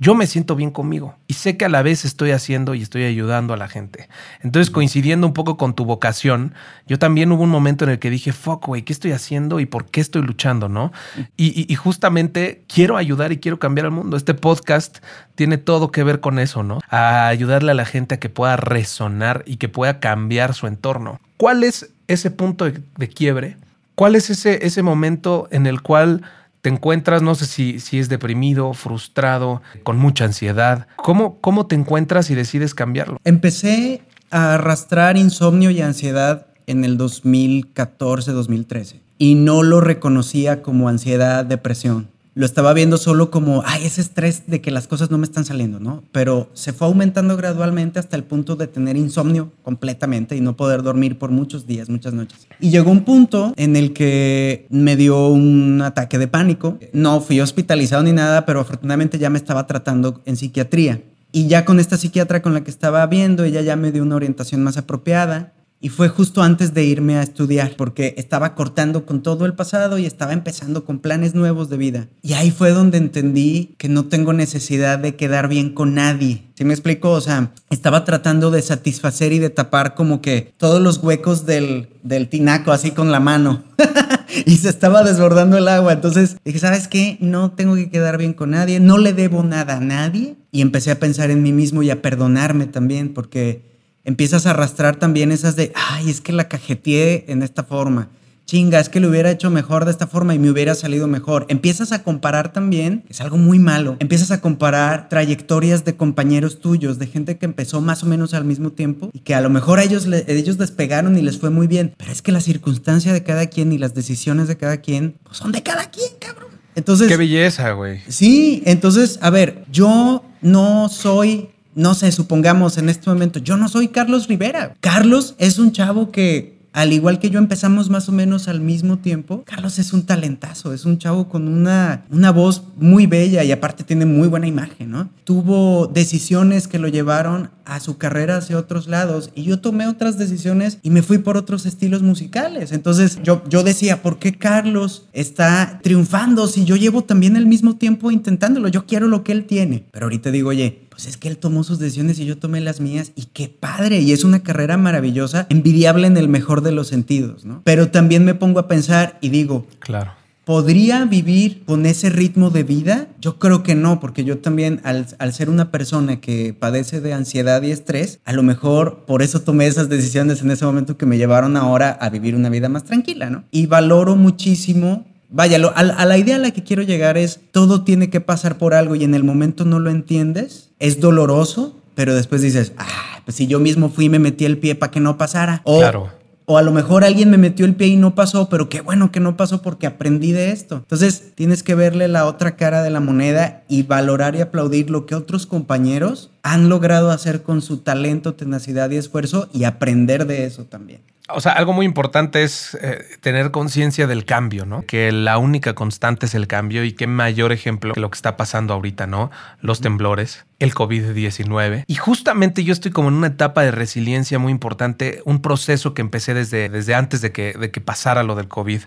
yo me siento bien conmigo y sé que a la vez estoy haciendo y estoy ayudando a la gente. Entonces, coincidiendo un poco con tu vocación, yo también hubo un momento en el que dije, fuck, güey, ¿qué estoy haciendo y por qué estoy luchando, no? Y, justamente quiero ayudar y quiero cambiar el mundo. Este podcast tiene todo que ver con eso, ¿no? A ayudarle a la gente a que pueda resonar y que pueda cambiar su entorno. ¿Cuál es ese punto de, de quiebre? ¿Cuál es ese, ese momento en el cual encuentras, no sé si, si es deprimido, frustrado, con mucha ansiedad. ¿Cómo, ¿Cómo te encuentras y decides cambiarlo? Empecé a arrastrar insomnio y ansiedad en el 2014, 2013 y no lo reconocía como ansiedad, depresión lo estaba viendo solo como, ay, ese estrés de que las cosas no me están saliendo, ¿no? Pero se fue aumentando gradualmente hasta el punto de tener insomnio completamente y no poder dormir por muchos días, muchas noches. Y llegó un punto en el que me dio un ataque de pánico. No fui hospitalizado ni nada, pero afortunadamente ya me estaba tratando en psiquiatría. Y ya con esta psiquiatra con la que estaba viendo, ella ya me dio una orientación más apropiada. Y fue justo antes de irme a estudiar, porque estaba cortando con todo el pasado y estaba empezando con planes nuevos de vida. Y ahí fue donde entendí que no tengo necesidad de quedar bien con nadie. ¿Sí me explico? O sea, estaba tratando de satisfacer y de tapar como que todos los huecos del, del tinaco así con la mano. y se estaba desbordando el agua. Entonces dije, ¿sabes qué? No tengo que quedar bien con nadie, no le debo nada a nadie. Y empecé a pensar en mí mismo y a perdonarme también, porque empiezas a arrastrar también esas de, ay, es que la cajeteé en esta forma. Chinga, es que lo hubiera hecho mejor de esta forma y me hubiera salido mejor. Empiezas a comparar también, es algo muy malo. Empiezas a comparar trayectorias de compañeros tuyos, de gente que empezó más o menos al mismo tiempo y que a lo mejor ellos, ellos despegaron y les fue muy bien. Pero es que la circunstancia de cada quien y las decisiones de cada quien pues son de cada quien, cabrón. Entonces. Qué belleza, güey. Sí, entonces, a ver, yo no soy no sé, supongamos en este momento, yo no soy Carlos Rivera. Carlos es un chavo que al igual que yo empezamos más o menos al mismo tiempo, Carlos es un talentazo, es un chavo con una, una voz muy bella y aparte tiene muy buena imagen, ¿no? Tuvo decisiones que lo llevaron a su carrera hacia otros lados y yo tomé otras decisiones y me fui por otros estilos musicales. Entonces yo, yo decía, ¿por qué Carlos está triunfando si yo llevo también el mismo tiempo intentándolo? Yo quiero lo que él tiene. Pero ahorita digo, oye, pues es que él tomó sus decisiones y yo tomé las mías y qué padre, y es una carrera maravillosa, envidiable en el mejor de los sentidos, ¿no? Pero también me pongo a pensar y digo, claro. ¿Podría vivir con ese ritmo de vida? Yo creo que no, porque yo también, al, al, ser una persona que padece de ansiedad y estrés, a lo mejor por eso tomé esas decisiones en ese momento que me llevaron ahora a vivir una vida más tranquila, ¿no? Y valoro muchísimo Vaya, a, a, la idea a la que quiero llegar es, todo tiene que pasar por algo y en el momento no lo entiendes, es doloroso, pero después dices, ah, pues si yo mismo fui y me metí el pie para que no pasara. O, claro. O a lo mejor alguien me metió el pie y no pasó, pero qué bueno que no pasó porque aprendí de esto. Entonces tienes que verle la otra cara de la moneda y valorar y aplaudir lo que otros compañeros han logrado hacer con su talento, tenacidad y esfuerzo y aprender de eso también. O sea, algo muy importante es eh, tener conciencia del cambio, ¿no? Que la única constante es el cambio y qué mayor ejemplo que lo que está pasando ahorita, ¿no? Los temblores, el COVID-19. Y justamente yo estoy como en una etapa de resiliencia muy importante, un proceso que empecé desde, desde antes de que, de que pasara lo del COVID.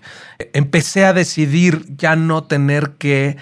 Empecé a decidir ya no tener que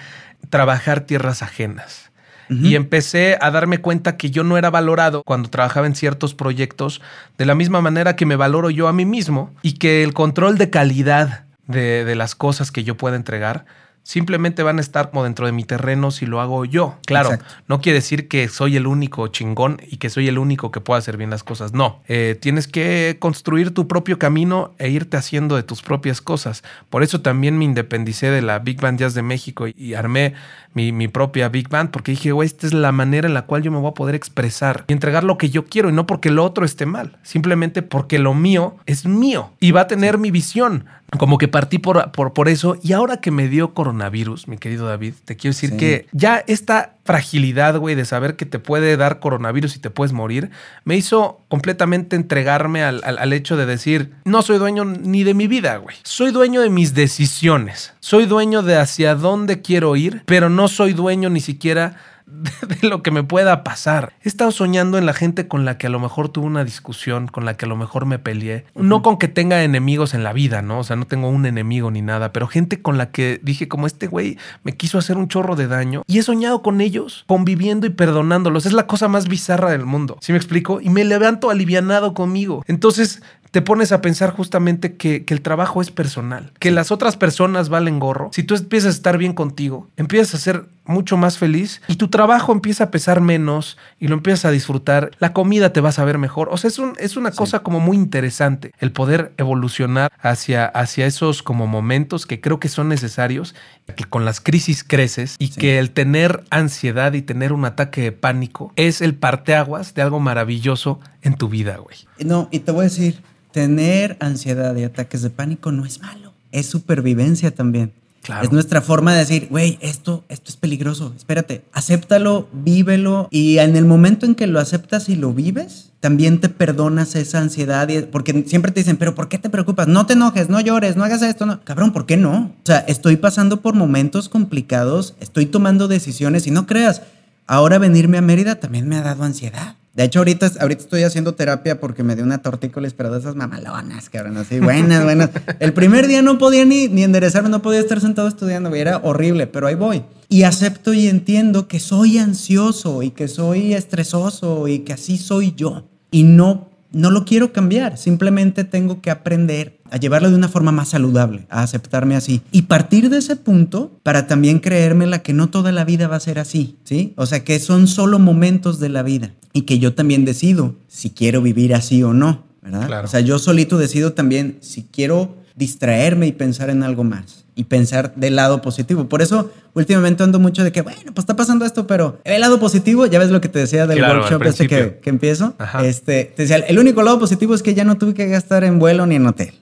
trabajar tierras ajenas y empecé a darme cuenta que yo no era valorado cuando trabajaba en ciertos proyectos de la misma manera que me valoro yo a mí mismo y que el control de calidad de, de las cosas que yo pueda entregar simplemente van a estar como dentro de mi terreno si lo hago yo. Claro, no quiere decir que soy el único chingón y que soy el único que pueda hacer bien las cosas. No, eh, tienes que construir tu propio camino e irte haciendo de tus propias cosas. Por eso también me independicé de la Big Band Jazz de México y, armé mi, mi, propia Big Band porque dije, güey, esta es la manera en la cual yo me voy a poder expresar y entregar lo que yo quiero y no porque lo otro esté mal, simplemente porque lo mío es mío y va a tener mi visión como que partí por, por, por, eso. Y ahora que me dio coronavirus, mi querido David, te quiero decir que ya esta fragilidad, güey, de saber que te puede dar coronavirus y te puedes morir, me hizo completamente entregarme al, al, al hecho de decir, no soy dueño ni de mi vida, güey. Soy dueño de mis decisiones. Soy dueño de hacia dónde quiero ir, pero no soy dueño ni siquiera de, lo que me pueda pasar. He estado soñando en la gente con la que a lo mejor tuve una discusión, con la que a lo mejor me peleé. No con que tenga enemigos en la vida, ¿no? O sea, no tengo un enemigo ni nada, pero gente con la que dije como este güey me quiso hacer un chorro de daño y he soñado con ellos, conviviendo y perdonándolos. Es la cosa más bizarra del mundo. ¿Sí me explico? Y me levanto alivianado conmigo. Entonces, te pones a pensar justamente que, que, el trabajo es personal, que las otras personas valen gorro. Si tú empiezas a estar bien contigo, empiezas a ser mucho más feliz y tu trabajo empieza a pesar menos y lo empiezas a disfrutar, la comida te va a saber mejor. O sea, es, un, es una cosa como muy interesante el poder evolucionar hacia, hacia esos como momentos que creo que son necesarios, que con las crisis creces y sí. que el tener ansiedad y tener un ataque de pánico es el parteaguas de algo maravilloso en tu vida, güey. No, y te voy a decir, tener ansiedad y ataques de pánico no es malo, es supervivencia también. Claro. Es nuestra forma de decir, güey, esto, esto es peligroso, espérate, acéptalo, vívelo y en el momento en que lo aceptas y lo vives, también te perdonas esa ansiedad, y, porque siempre te dicen, pero ¿por qué te preocupas? No te enojes, no llores, no hagas esto, no. Cabrón, ¿por qué no? O sea, estoy pasando por momentos complicados, estoy tomando decisiones y no creas, ahora venirme a Mérida también me ha dado ansiedad. De hecho, ahorita, ahorita estoy haciendo terapia porque me dio una tortícolis, pero de esas mamalonas, cabrón, así, buenas, buenas. El primer día no podía ni, ni enderezarme, no podía estar sentado estudiando, era horrible, pero ahí voy. Y acepto y entiendo que soy ansioso y que soy estresoso y que así soy yo. Y no no lo quiero cambiar, simplemente tengo que aprender a llevarlo de una forma más saludable, a aceptarme así. Y partir de ese punto para también creerme la que no toda la vida va a ser así, ¿sí? O sea, que son solo momentos de la vida y que yo también decido si quiero vivir así o no, ¿verdad? O sea, yo solito decido también si quiero distraerme y pensar en algo más y pensar del lado positivo. Por eso últimamente ando mucho de que, bueno, pues está pasando esto, pero el lado positivo, ya ves lo que te decía del workshop este que, que, empiezo. Este, te decía, el único lado positivo es que ya no tuve que gastar en vuelo ni en hotel.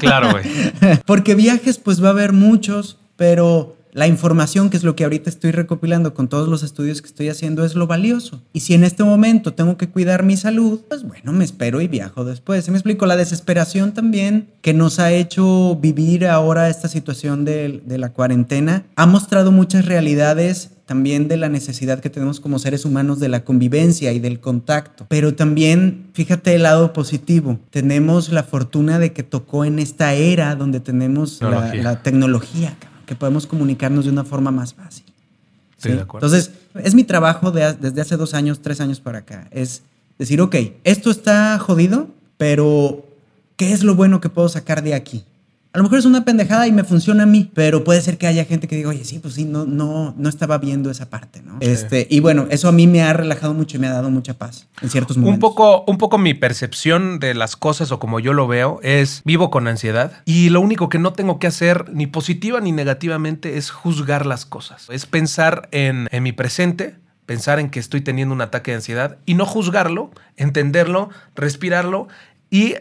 Claro, güey. Porque viajes, pues va a haber muchos, pero la información, que es lo que ahorita estoy recopilando con todos los estudios que estoy haciendo, es lo valioso. Y si en este momento tengo que cuidar mi salud, pues bueno, me espero y viajo después. ¿Se me explico? La desesperación también que nos ha hecho vivir ahora esta situación de, de la cuarentena ha mostrado muchas realidades también de la necesidad que tenemos como seres humanos de la convivencia y del contacto. Pero también, fíjate el lado positivo, tenemos la fortuna de que tocó en esta era donde tenemos la, la tecnología que podemos comunicarnos de una forma más fácil. ¿sí? de acuerdo. Entonces, es mi trabajo desde hace dos años, tres años para acá. Es decir, ok, esto está jodido, pero ¿qué es lo bueno que puedo sacar de aquí? A lo mejor es una pendejada y me funciona a mí, pero puede ser que haya gente que diga, oye, sí, pues sí, no, no, no estaba viendo esa parte, ¿no? Este, y bueno, eso a mí me ha relajado mucho y me ha dado mucha paz en ciertos momentos. Un poco, un poco mi percepción de las cosas o como yo lo veo es vivo con ansiedad y lo único que no tengo que hacer ni positiva ni negativamente es juzgar las cosas. Es pensar en, en mi presente, pensar en que estoy teniendo un ataque de ansiedad y no juzgarlo, entenderlo, respirarlo y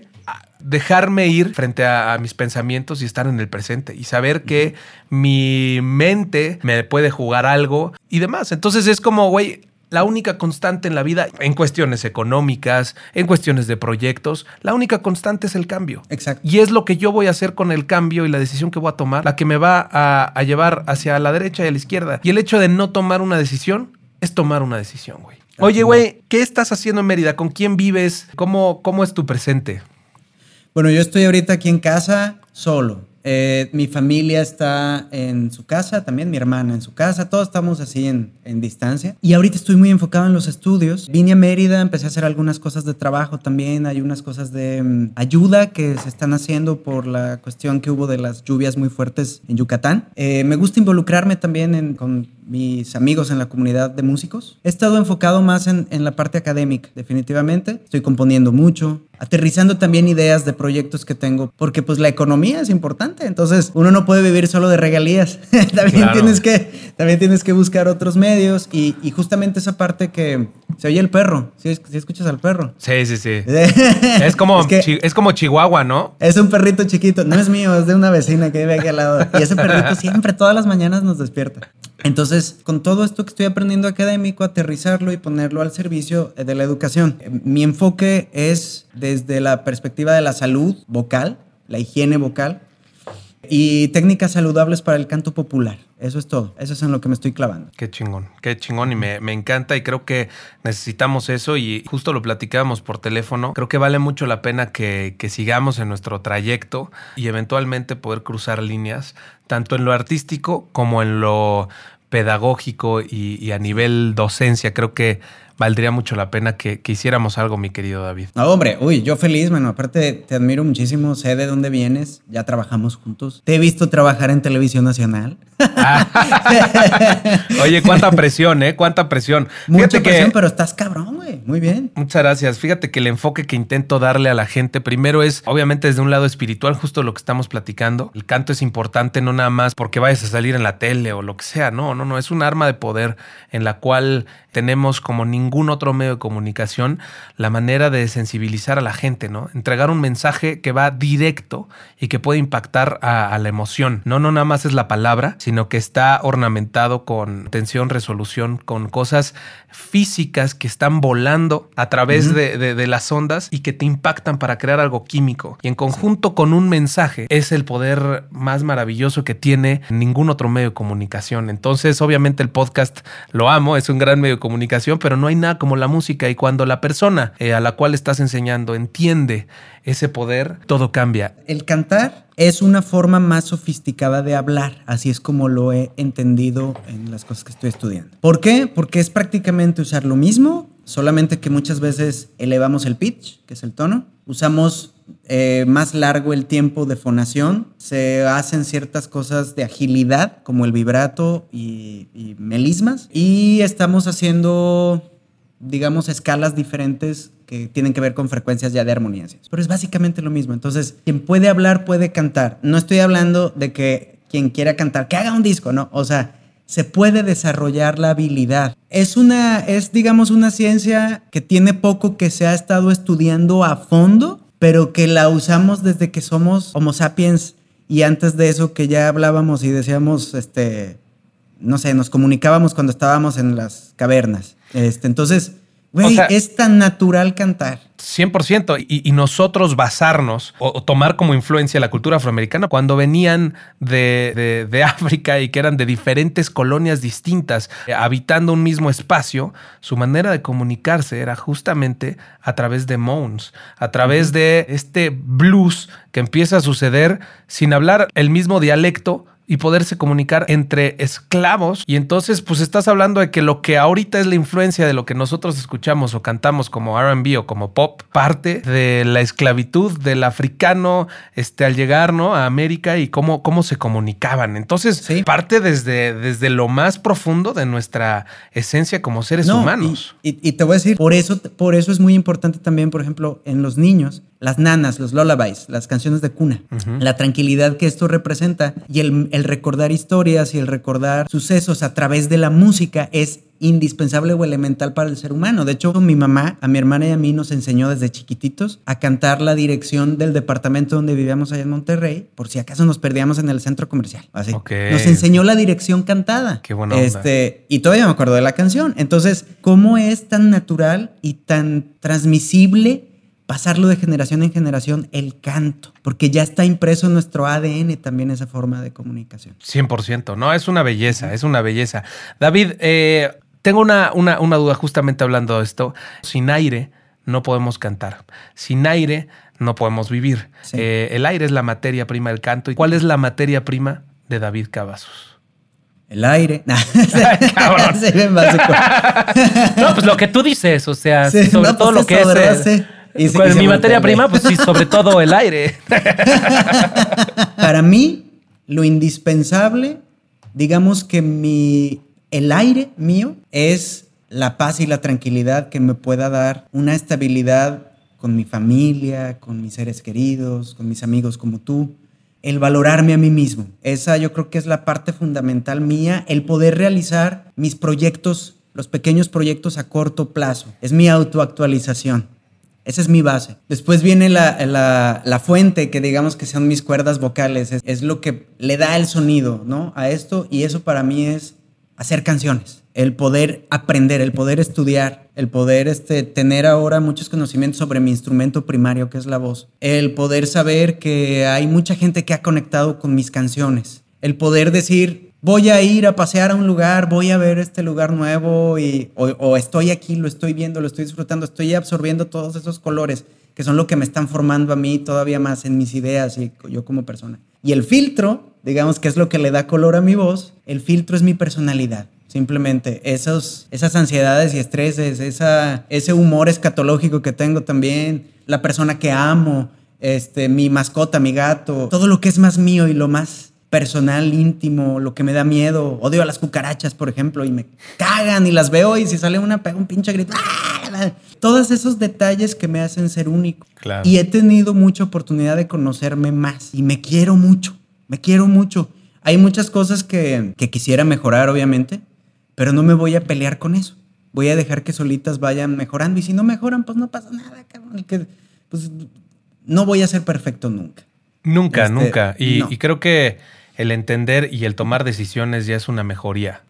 dejarme ir frente a, mis pensamientos y estar en el presente y saber que mi mente me puede jugar algo y demás. Entonces es como, güey, la única constante en la vida, en cuestiones económicas, en cuestiones de proyectos, la única constante es el cambio. Exacto. Y es lo que yo voy a hacer con el cambio y la decisión que voy a tomar, la que me va a, a llevar hacia la derecha y a la izquierda. Y el hecho de no tomar una decisión es tomar una decisión, güey. Oye, güey, ¿qué estás haciendo en Mérida? ¿Con quién vives? ¿Cómo, cómo es tu presente? Bueno, yo estoy ahorita aquí en casa solo. Eh, mi familia está en su casa, también mi hermana en su casa, todos estamos así en, en, distancia. Y ahorita estoy muy enfocado en los estudios. Vine a Mérida, empecé a hacer algunas cosas de trabajo también, hay unas cosas de um, ayuda que se están haciendo por la cuestión que hubo de las lluvias muy fuertes en Yucatán. Eh, me gusta involucrarme también en, con mis amigos en la comunidad de músicos. He estado enfocado más en, en la parte académica, definitivamente. Estoy componiendo mucho, aterrizando también ideas de proyectos que tengo, porque pues la economía es importante, entonces uno no puede vivir solo de regalías, también, claro. tienes que, también tienes que buscar otros medios y, y justamente esa parte que se oye el perro, si ¿Sí, escuchas al perro. Sí, sí, sí. es, como, es, que es, como Chihuahua, ¿no? Es un perrito chiquito, no es mío, es de una vecina que vive aquí al lado y ese perrito siempre todas las mañanas nos despierta. Entonces, con todo esto que estoy aprendiendo académico, aterrizarlo y ponerlo al servicio de la educación. Mi enfoque es desde la perspectiva de la salud vocal, la higiene vocal y técnicas saludables para el canto popular. Eso es todo. Eso es en lo que me estoy clavando. Qué chingón, qué chingón. Y me, me, encanta y creo que necesitamos eso. Y justo lo platicábamos por teléfono. Creo que vale mucho la pena que, que sigamos en nuestro trayecto y eventualmente poder cruzar líneas, tanto en lo artístico como en lo pedagógico y, y a nivel docencia. Creo que valdría mucho la pena que, que, hiciéramos algo, mi querido David. No, hombre, uy, yo feliz, mano. Aparte, te admiro muchísimo, sé de dónde vienes, ya trabajamos juntos. Te he visto trabajar en Televisión Nacional. Oye, cuánta presión, ¿eh? Cuánta presión. Mucha Fíjate presión, que... pero estás cabrón, güey. Muy bien. Muchas gracias. Fíjate que el enfoque que intento darle a la gente primero es, obviamente, desde un lado espiritual, justo lo que estamos platicando. El canto es importante no nada más porque vayas a salir en la tele o lo que sea. No, no, no. Es un arma de poder en la cual tenemos como ningún otro medio de comunicación la manera de sensibilizar a la gente, ¿no? Entregar un mensaje que va directo y que puede impactar a, la emoción. No, no nada más es la palabra, sino que está ornamentado con tensión, resolución, con cosas físicas que están volando a través de, las ondas y que te impactan para crear algo químico. Y en conjunto con un mensaje es el poder más maravilloso que tiene ningún otro medio de comunicación. Entonces, obviamente el podcast lo amo, es un gran medio de comunicación, pero no hay nada como la música y cuando la persona eh, a la cual estás enseñando entiende ese poder, todo cambia. El cantar es una forma más sofisticada de hablar, así es como lo he entendido en las cosas que estoy estudiando. ¿Por qué? Porque es prácticamente usar lo mismo, solamente que muchas veces elevamos el pitch, que es el tono, usamos eh, más largo el tiempo de fonación, se hacen ciertas cosas de agilidad, como el vibrato y, y melismas, y estamos haciendo digamos, escalas diferentes que tienen que ver con frecuencias ya de armonías. Pero es básicamente lo mismo. Entonces, quien puede hablar puede cantar. No estoy hablando de que quien quiera cantar, que haga un disco, no. O sea, se puede desarrollar la habilidad. Es una, es digamos una ciencia que tiene poco que se ha estado estudiando a fondo, pero que la usamos desde que somos Homo sapiens y antes de eso que ya hablábamos y decíamos, este, no sé, nos comunicábamos cuando estábamos en las cavernas. Este, entonces, güey, es tan natural cantar. 100%. Y, nosotros basarnos o, tomar como influencia la cultura afroamericana cuando venían de, de, África y que eran de diferentes colonias distintas, eh, habitando un mismo espacio, su manera de comunicarse era justamente a través de moans, a través de este blues que empieza a suceder sin hablar el mismo dialecto, y poderse comunicar entre esclavos. Y entonces, pues estás hablando de que lo que ahorita es la influencia de lo que nosotros escuchamos o cantamos como RB o como pop, parte de la esclavitud del africano este, al llegar ¿no? a América y cómo, cómo se comunicaban. Entonces, parte desde, desde lo más profundo de nuestra esencia como seres humanos. Y, y, te voy a decir, por eso, por eso es muy importante también, por ejemplo, en los niños, las nanas, los lullabies, las canciones de cuna, la tranquilidad que esto representa y el, recordar historias y el recordar sucesos a través de la música es indispensable o elemental para el ser humano. De hecho, mi mamá, a mi hermana y a mí nos enseñó desde chiquititos a cantar la dirección del departamento donde vivíamos allá en Monterrey, por si acaso nos perdíamos en el centro comercial. Así. Nos enseñó la dirección cantada. Qué bueno. Este, y todavía me acuerdo de la canción. Entonces, ¿cómo es tan natural y tan transmisible pasarlo de generación en generación el canto, porque ya está impreso en nuestro ADN también esa forma de comunicación. 100%, no, es una belleza, es una belleza. David, eh, tengo una, una, duda justamente hablando de esto. Sin aire no podemos cantar, sin aire no podemos vivir. Eh, el aire es la materia prima del canto. ¿Y cuál es la materia prima de David Cavazos? El aire. Cabrón. no, pues lo que tú dices, o sea, sobre todo pues lo que es. Y mi materia prima, pues sí, sobre todo el aire. Para mí, lo indispensable, digamos que mi, el aire mío es la paz y la tranquilidad que me pueda dar una estabilidad con mi familia, con mis seres queridos, con mis amigos como tú, el valorarme a mí mismo. Esa yo creo que es la parte fundamental mía, el poder realizar mis proyectos, los pequeños proyectos a corto plazo. Es mi autoactualización. Esa es mi base. Después viene la, fuente, que digamos que son mis cuerdas vocales. Es, lo que le da el sonido, ¿no? A esto. Y eso para mí es hacer canciones. El poder aprender, el poder estudiar, el poder este, tener ahora muchos conocimientos sobre mi instrumento primario, que es la voz. El poder saber que hay mucha gente que ha conectado con mis canciones. El poder decir, voy a ir a pasear a un lugar, voy a ver este lugar nuevo y, o, estoy aquí, lo estoy viendo, lo estoy disfrutando, estoy absorbiendo todos esos colores que son lo que me están formando a mí todavía más en mis ideas y yo como persona. Y el filtro, digamos que es lo que le da color a mi voz, el filtro es mi personalidad. Simplemente esos, esas ansiedades y estreses, esa, ese humor escatológico que tengo también, la persona que amo, este, mi mascota, mi gato, todo lo que es más mío y lo más personal, íntimo, lo que me da miedo. Odio a las cucarachas, por ejemplo, y me cagan y las veo y si sale una, pega un pinche grito. ¡ah! Todos esos detalles que me hacen ser único. Y he tenido mucha oportunidad de conocerme más y me quiero mucho, me quiero mucho. Hay muchas cosas que, que quisiera mejorar, obviamente, pero no me voy a pelear con eso. voy a dejar que solitas vayan mejorando. Y si no mejoran, pues no pasa nada, cabrón. Que, pues no voy a ser perfecto nunca. Nunca, este, nunca. Y, creo que el entender y el tomar decisiones ya es una mejoría.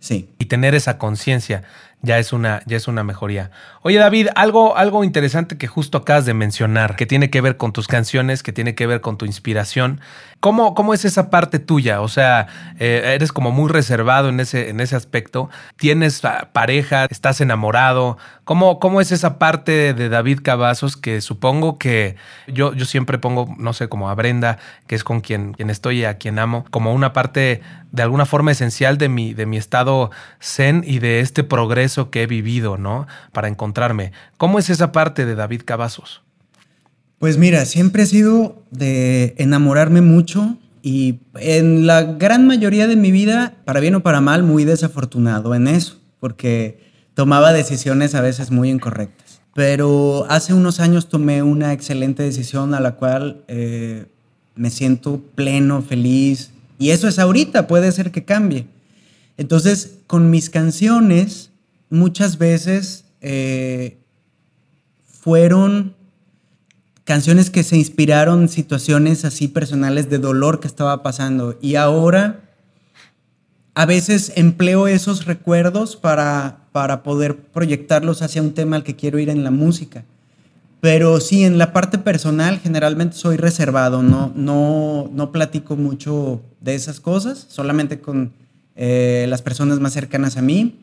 Sí. Y tener esa conciencia ya es una, ya es una mejoría. Oye, David, algo, algo interesante que justo acabas de mencionar, que tiene que ver con tus canciones, que tiene que ver con tu inspiración. ¿Cómo, cómo es esa parte tuya? O sea, eh, eres como muy reservado en ese, en ese aspecto. ¿Tienes pareja? ¿Estás enamorado? ¿Cómo, ¿Cómo es esa parte de David Cavazos que supongo que yo, yo siempre pongo, no sé, como a Brenda, que es con quien, quien estoy y a quien amo, como una parte de alguna forma esencial de mi, de mi estado zen y de este progreso que he vivido, ¿no? Para encontrarme. ¿Cómo es esa parte de David Cavazos? Pues mira, siempre he sido de enamorarme mucho y en la gran mayoría de mi vida, para bien o para mal, muy desafortunado en eso, porque tomaba decisiones a veces muy incorrectas. Pero hace unos años tomé una excelente decisión a la cual eh, me siento pleno, feliz, y eso es ahorita, puede ser que cambie. Entonces, con mis canciones, muchas veces eh, fueron canciones que se inspiraron situaciones así personales de dolor que estaba pasando. Y ahora a veces empleo esos recuerdos para, para poder proyectarlos hacia un tema al que quiero ir en la música. Pero sí, en la parte personal generalmente soy reservado, no, no, no platico mucho de esas cosas, solamente con eh, las personas más cercanas a mí.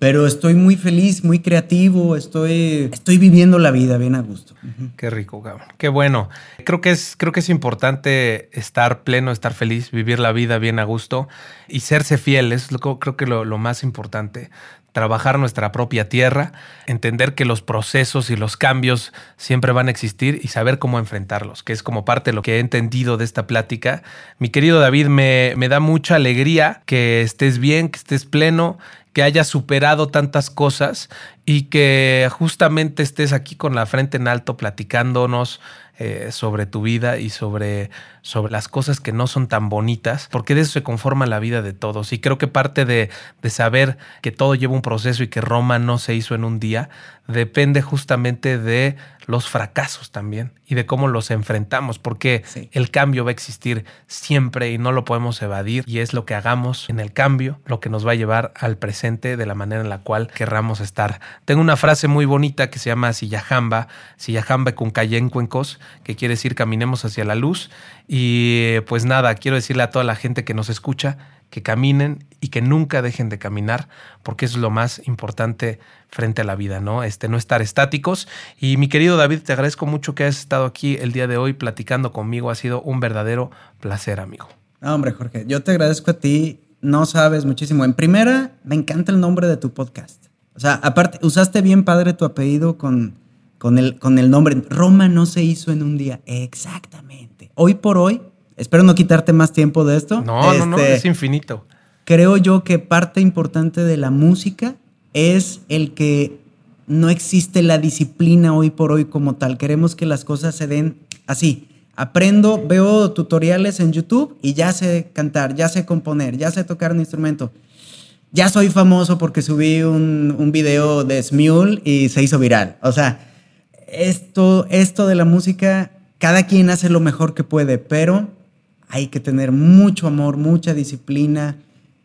Pero estoy muy feliz, muy creativo, estoy, estoy viviendo la vida bien a gusto. Qué rico, cabrón. Qué bueno. Creo que, es, creo que es importante estar pleno, estar feliz, vivir la vida bien a gusto y serse fiel. Es lo, creo que lo, lo más importante trabajar nuestra propia tierra, entender que los procesos y los cambios siempre van a existir y saber cómo enfrentarlos, que es como parte de lo que he entendido de esta plática. Mi querido David, me, me da mucha alegría que estés bien, que estés pleno que hayas superado tantas cosas y que justamente estés aquí con la frente en alto platicándonos eh, sobre tu vida y sobre, sobre las cosas que no son tan bonitas, porque de eso se conforma la vida de todos. Y creo que parte de, de saber que todo lleva un proceso y que Roma no se hizo en un día, depende justamente de los fracasos también y de cómo los enfrentamos, porque el cambio va a existir siempre y no lo podemos evadir y es lo que hagamos en el cambio lo que nos va a llevar al presente de la manera en la cual querramos estar. Tengo una frase muy bonita que se llama Sillajamba, Sillajamba con cuencos, que quiere decir caminemos hacia la luz y pues nada, quiero decirle a toda la gente que nos escucha que caminen y que nunca dejen de caminar, porque es lo más importante frente a la vida, ¿no? Este, no estar estáticos. Y mi querido David, te agradezco mucho que hayas estado aquí el día de hoy platicando conmigo. Ha sido un verdadero placer, amigo. Hombre, Jorge, yo te agradezco a ti. No sabes muchísimo. En primera, me encanta el nombre de tu podcast. O sea, aparte, usaste bien padre tu apellido con, con, el, con el nombre. Roma no se hizo en un día. Exactamente. Hoy por hoy, espero no quitarte más tiempo de esto. No, no, no, este, es infinito. Creo yo que parte importante de la música es el que no existe la disciplina hoy por hoy como tal. Queremos que las cosas se den así. Aprendo, veo tutoriales en YouTube y ya sé cantar, ya sé componer, ya sé tocar un instrumento. Ya soy famoso porque subí un, un video de Smule y se hizo viral. O sea, esto, esto de la música, cada quien hace lo mejor que puede, pero hay que tener mucho amor, mucha disciplina,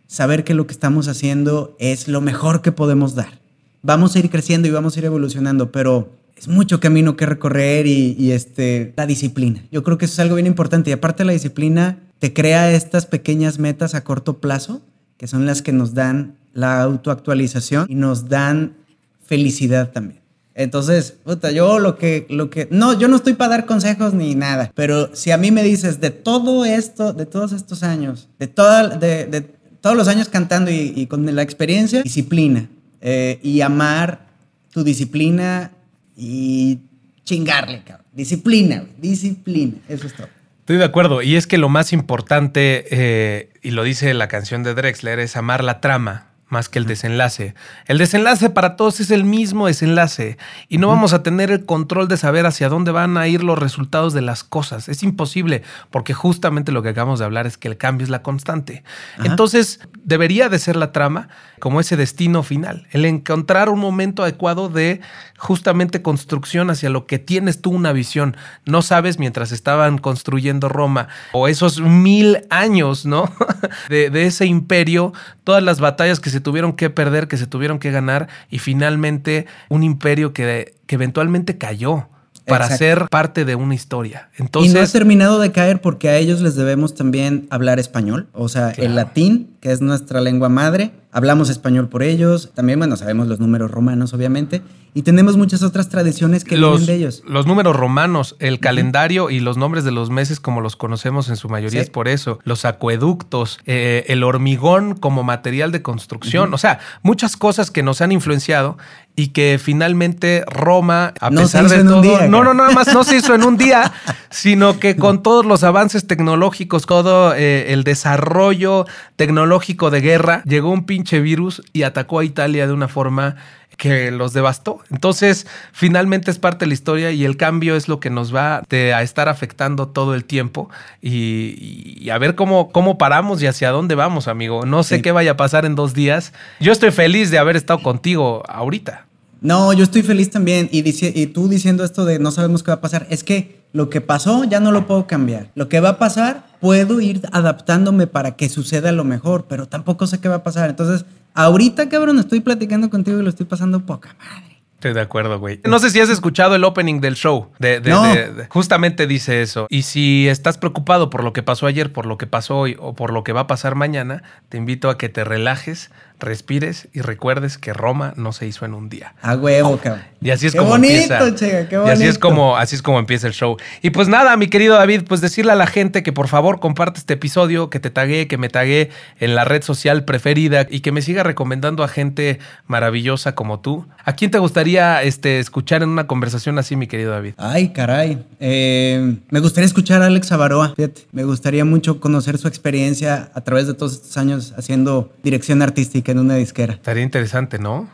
saber que lo que estamos haciendo es lo mejor que podemos dar. Vamos a ir creciendo y vamos a ir evolucionando, pero es mucho camino que recorrer y, este, la disciplina. Yo creo que eso es algo bien importante. Y aparte la disciplina te crea estas pequeñas metas a corto plazo, que son las que nos dan la autoactualización y nos dan felicidad también. Entonces, puta, yo lo que, lo que, no, yo no estoy para dar consejos ni nada, pero si a mí me dices de todo esto, de todos estos años, de toda, de, de todos los años cantando y, con la experiencia, disciplina. Eh, y amar tu disciplina y chingarle, cabrón. Disciplina, disciplina. Eso es todo. Estoy de acuerdo. Y es que lo más importante, eh, y lo dice la canción de Drexler, es amar la trama más que el desenlace. El desenlace para todos es el mismo desenlace y no vamos a tener el control de saber hacia dónde van a ir los resultados de las cosas. Es imposible porque justamente lo que acabamos de hablar es que el cambio es la constante. Entonces, debería de ser la trama como ese destino final, el encontrar un momento adecuado de justamente construcción hacia lo que tienes tú una visión. No sabes mientras estaban construyendo Roma o esos mil años, ¿no? de, de ese imperio, todas las batallas que se tuvieron que perder, que se tuvieron que ganar y finalmente un imperio que, que eventualmente cayó para ser parte de una historia. Entonces, y no ha terminado de caer porque a ellos les debemos también hablar español, o sea, el latín, que es nuestra lengua madre, hablamos español por ellos, también, bueno, sabemos los números romanos, obviamente, y tenemos muchas otras tradiciones que los, vienen de ellos. Los números romanos, el calendario y los nombres de los meses como los conocemos en su mayoría es por eso, los acueductos, eh, el hormigón como material de construcción, o sea, muchas cosas que nos han influenciado y que finalmente Roma, a pesar de todo, no, no, nada más no se hizo en un día, sino que con todos los avances tecnológicos, todo eh, el desarrollo tecnológico de guerra, llegó un pinche virus y atacó a Italia de una forma que los devastó. Entonces, finalmente es parte de la historia y el cambio es lo que nos va a estar afectando todo el tiempo y, a ver cómo, cómo paramos y hacia dónde vamos, amigo. No sé qué vaya a pasar en dos días. Yo estoy feliz de haber estado contigo ahorita. No, yo estoy feliz también. Y, y tú diciendo esto de no sabemos qué va a pasar, es que lo que pasó ya no lo puedo cambiar. Lo que va a pasar, puedo ir adaptándome para que suceda lo mejor, pero tampoco sé qué va a pasar. Entonces, ahorita, cabrón, estoy platicando contigo y lo estoy pasando poca madre. Estoy de acuerdo, güey. No sé si has escuchado el opening del show. De, justamente dice eso. Y si estás preocupado por lo que pasó ayer, por lo que pasó hoy o por lo que va a pasar mañana, te invito a que te relajes, respires y recuerdes que Roma no se hizo en un día. A huevo, cabrón. Y así es qué como bonito, empieza. Chega, qué bonito. Y así es como así es como empieza el show. Y pues nada, mi querido David, pues decirle a la gente que por favor comparte este episodio, que te tagué, que me tagué en la red social preferida y que me siga recomendando a gente maravillosa como tú. ¿A quién te gustaría este, escuchar en una conversación así, mi querido David? Ay, caray. Eh, me gustaría escuchar a Alex Avaroa. Fíjate, me gustaría mucho conocer su experiencia a través de todos estos años haciendo dirección artística en una disquera. Estaría interesante, ¿no?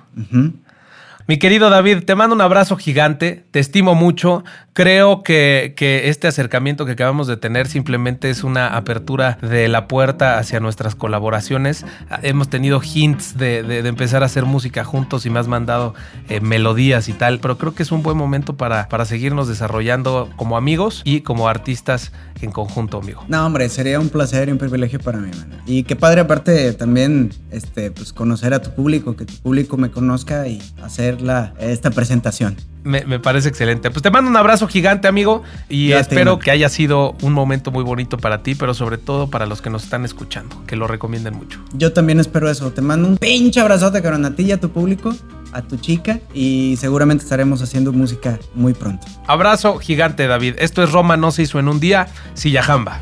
Mi querido David, te mando un abrazo gigante, te estimo mucho. Creo que, que, este acercamiento que acabamos de tener simplemente es una apertura de la puerta hacia nuestras colaboraciones. Hemos tenido hints de, de, empezar a hacer música juntos y me has mandado eh, melodías y tal, pero creo que es un buen momento para, para seguirnos desarrollando como amigos y como artistas en conjunto, amigo. No, hombre, sería un placer y un privilegio para mí, man. Y qué padre aparte también este, pues, conocer a tu público, que tu público me conozca y hacer la, esta presentación. Me, me, parece excelente. Pues te mando un abrazo gigante, amigo, y ya espero que haya sido un momento muy bonito para ti, pero sobre todo para los que nos están escuchando, que lo recomienden mucho. Yo también espero eso. Te mando un pinche abrazote, cabrón, a ti y a tu público, a tu chica, y seguramente estaremos haciendo música muy pronto. Abrazo gigante, David. Esto es Roma no se hizo en un día, Silla Jamba.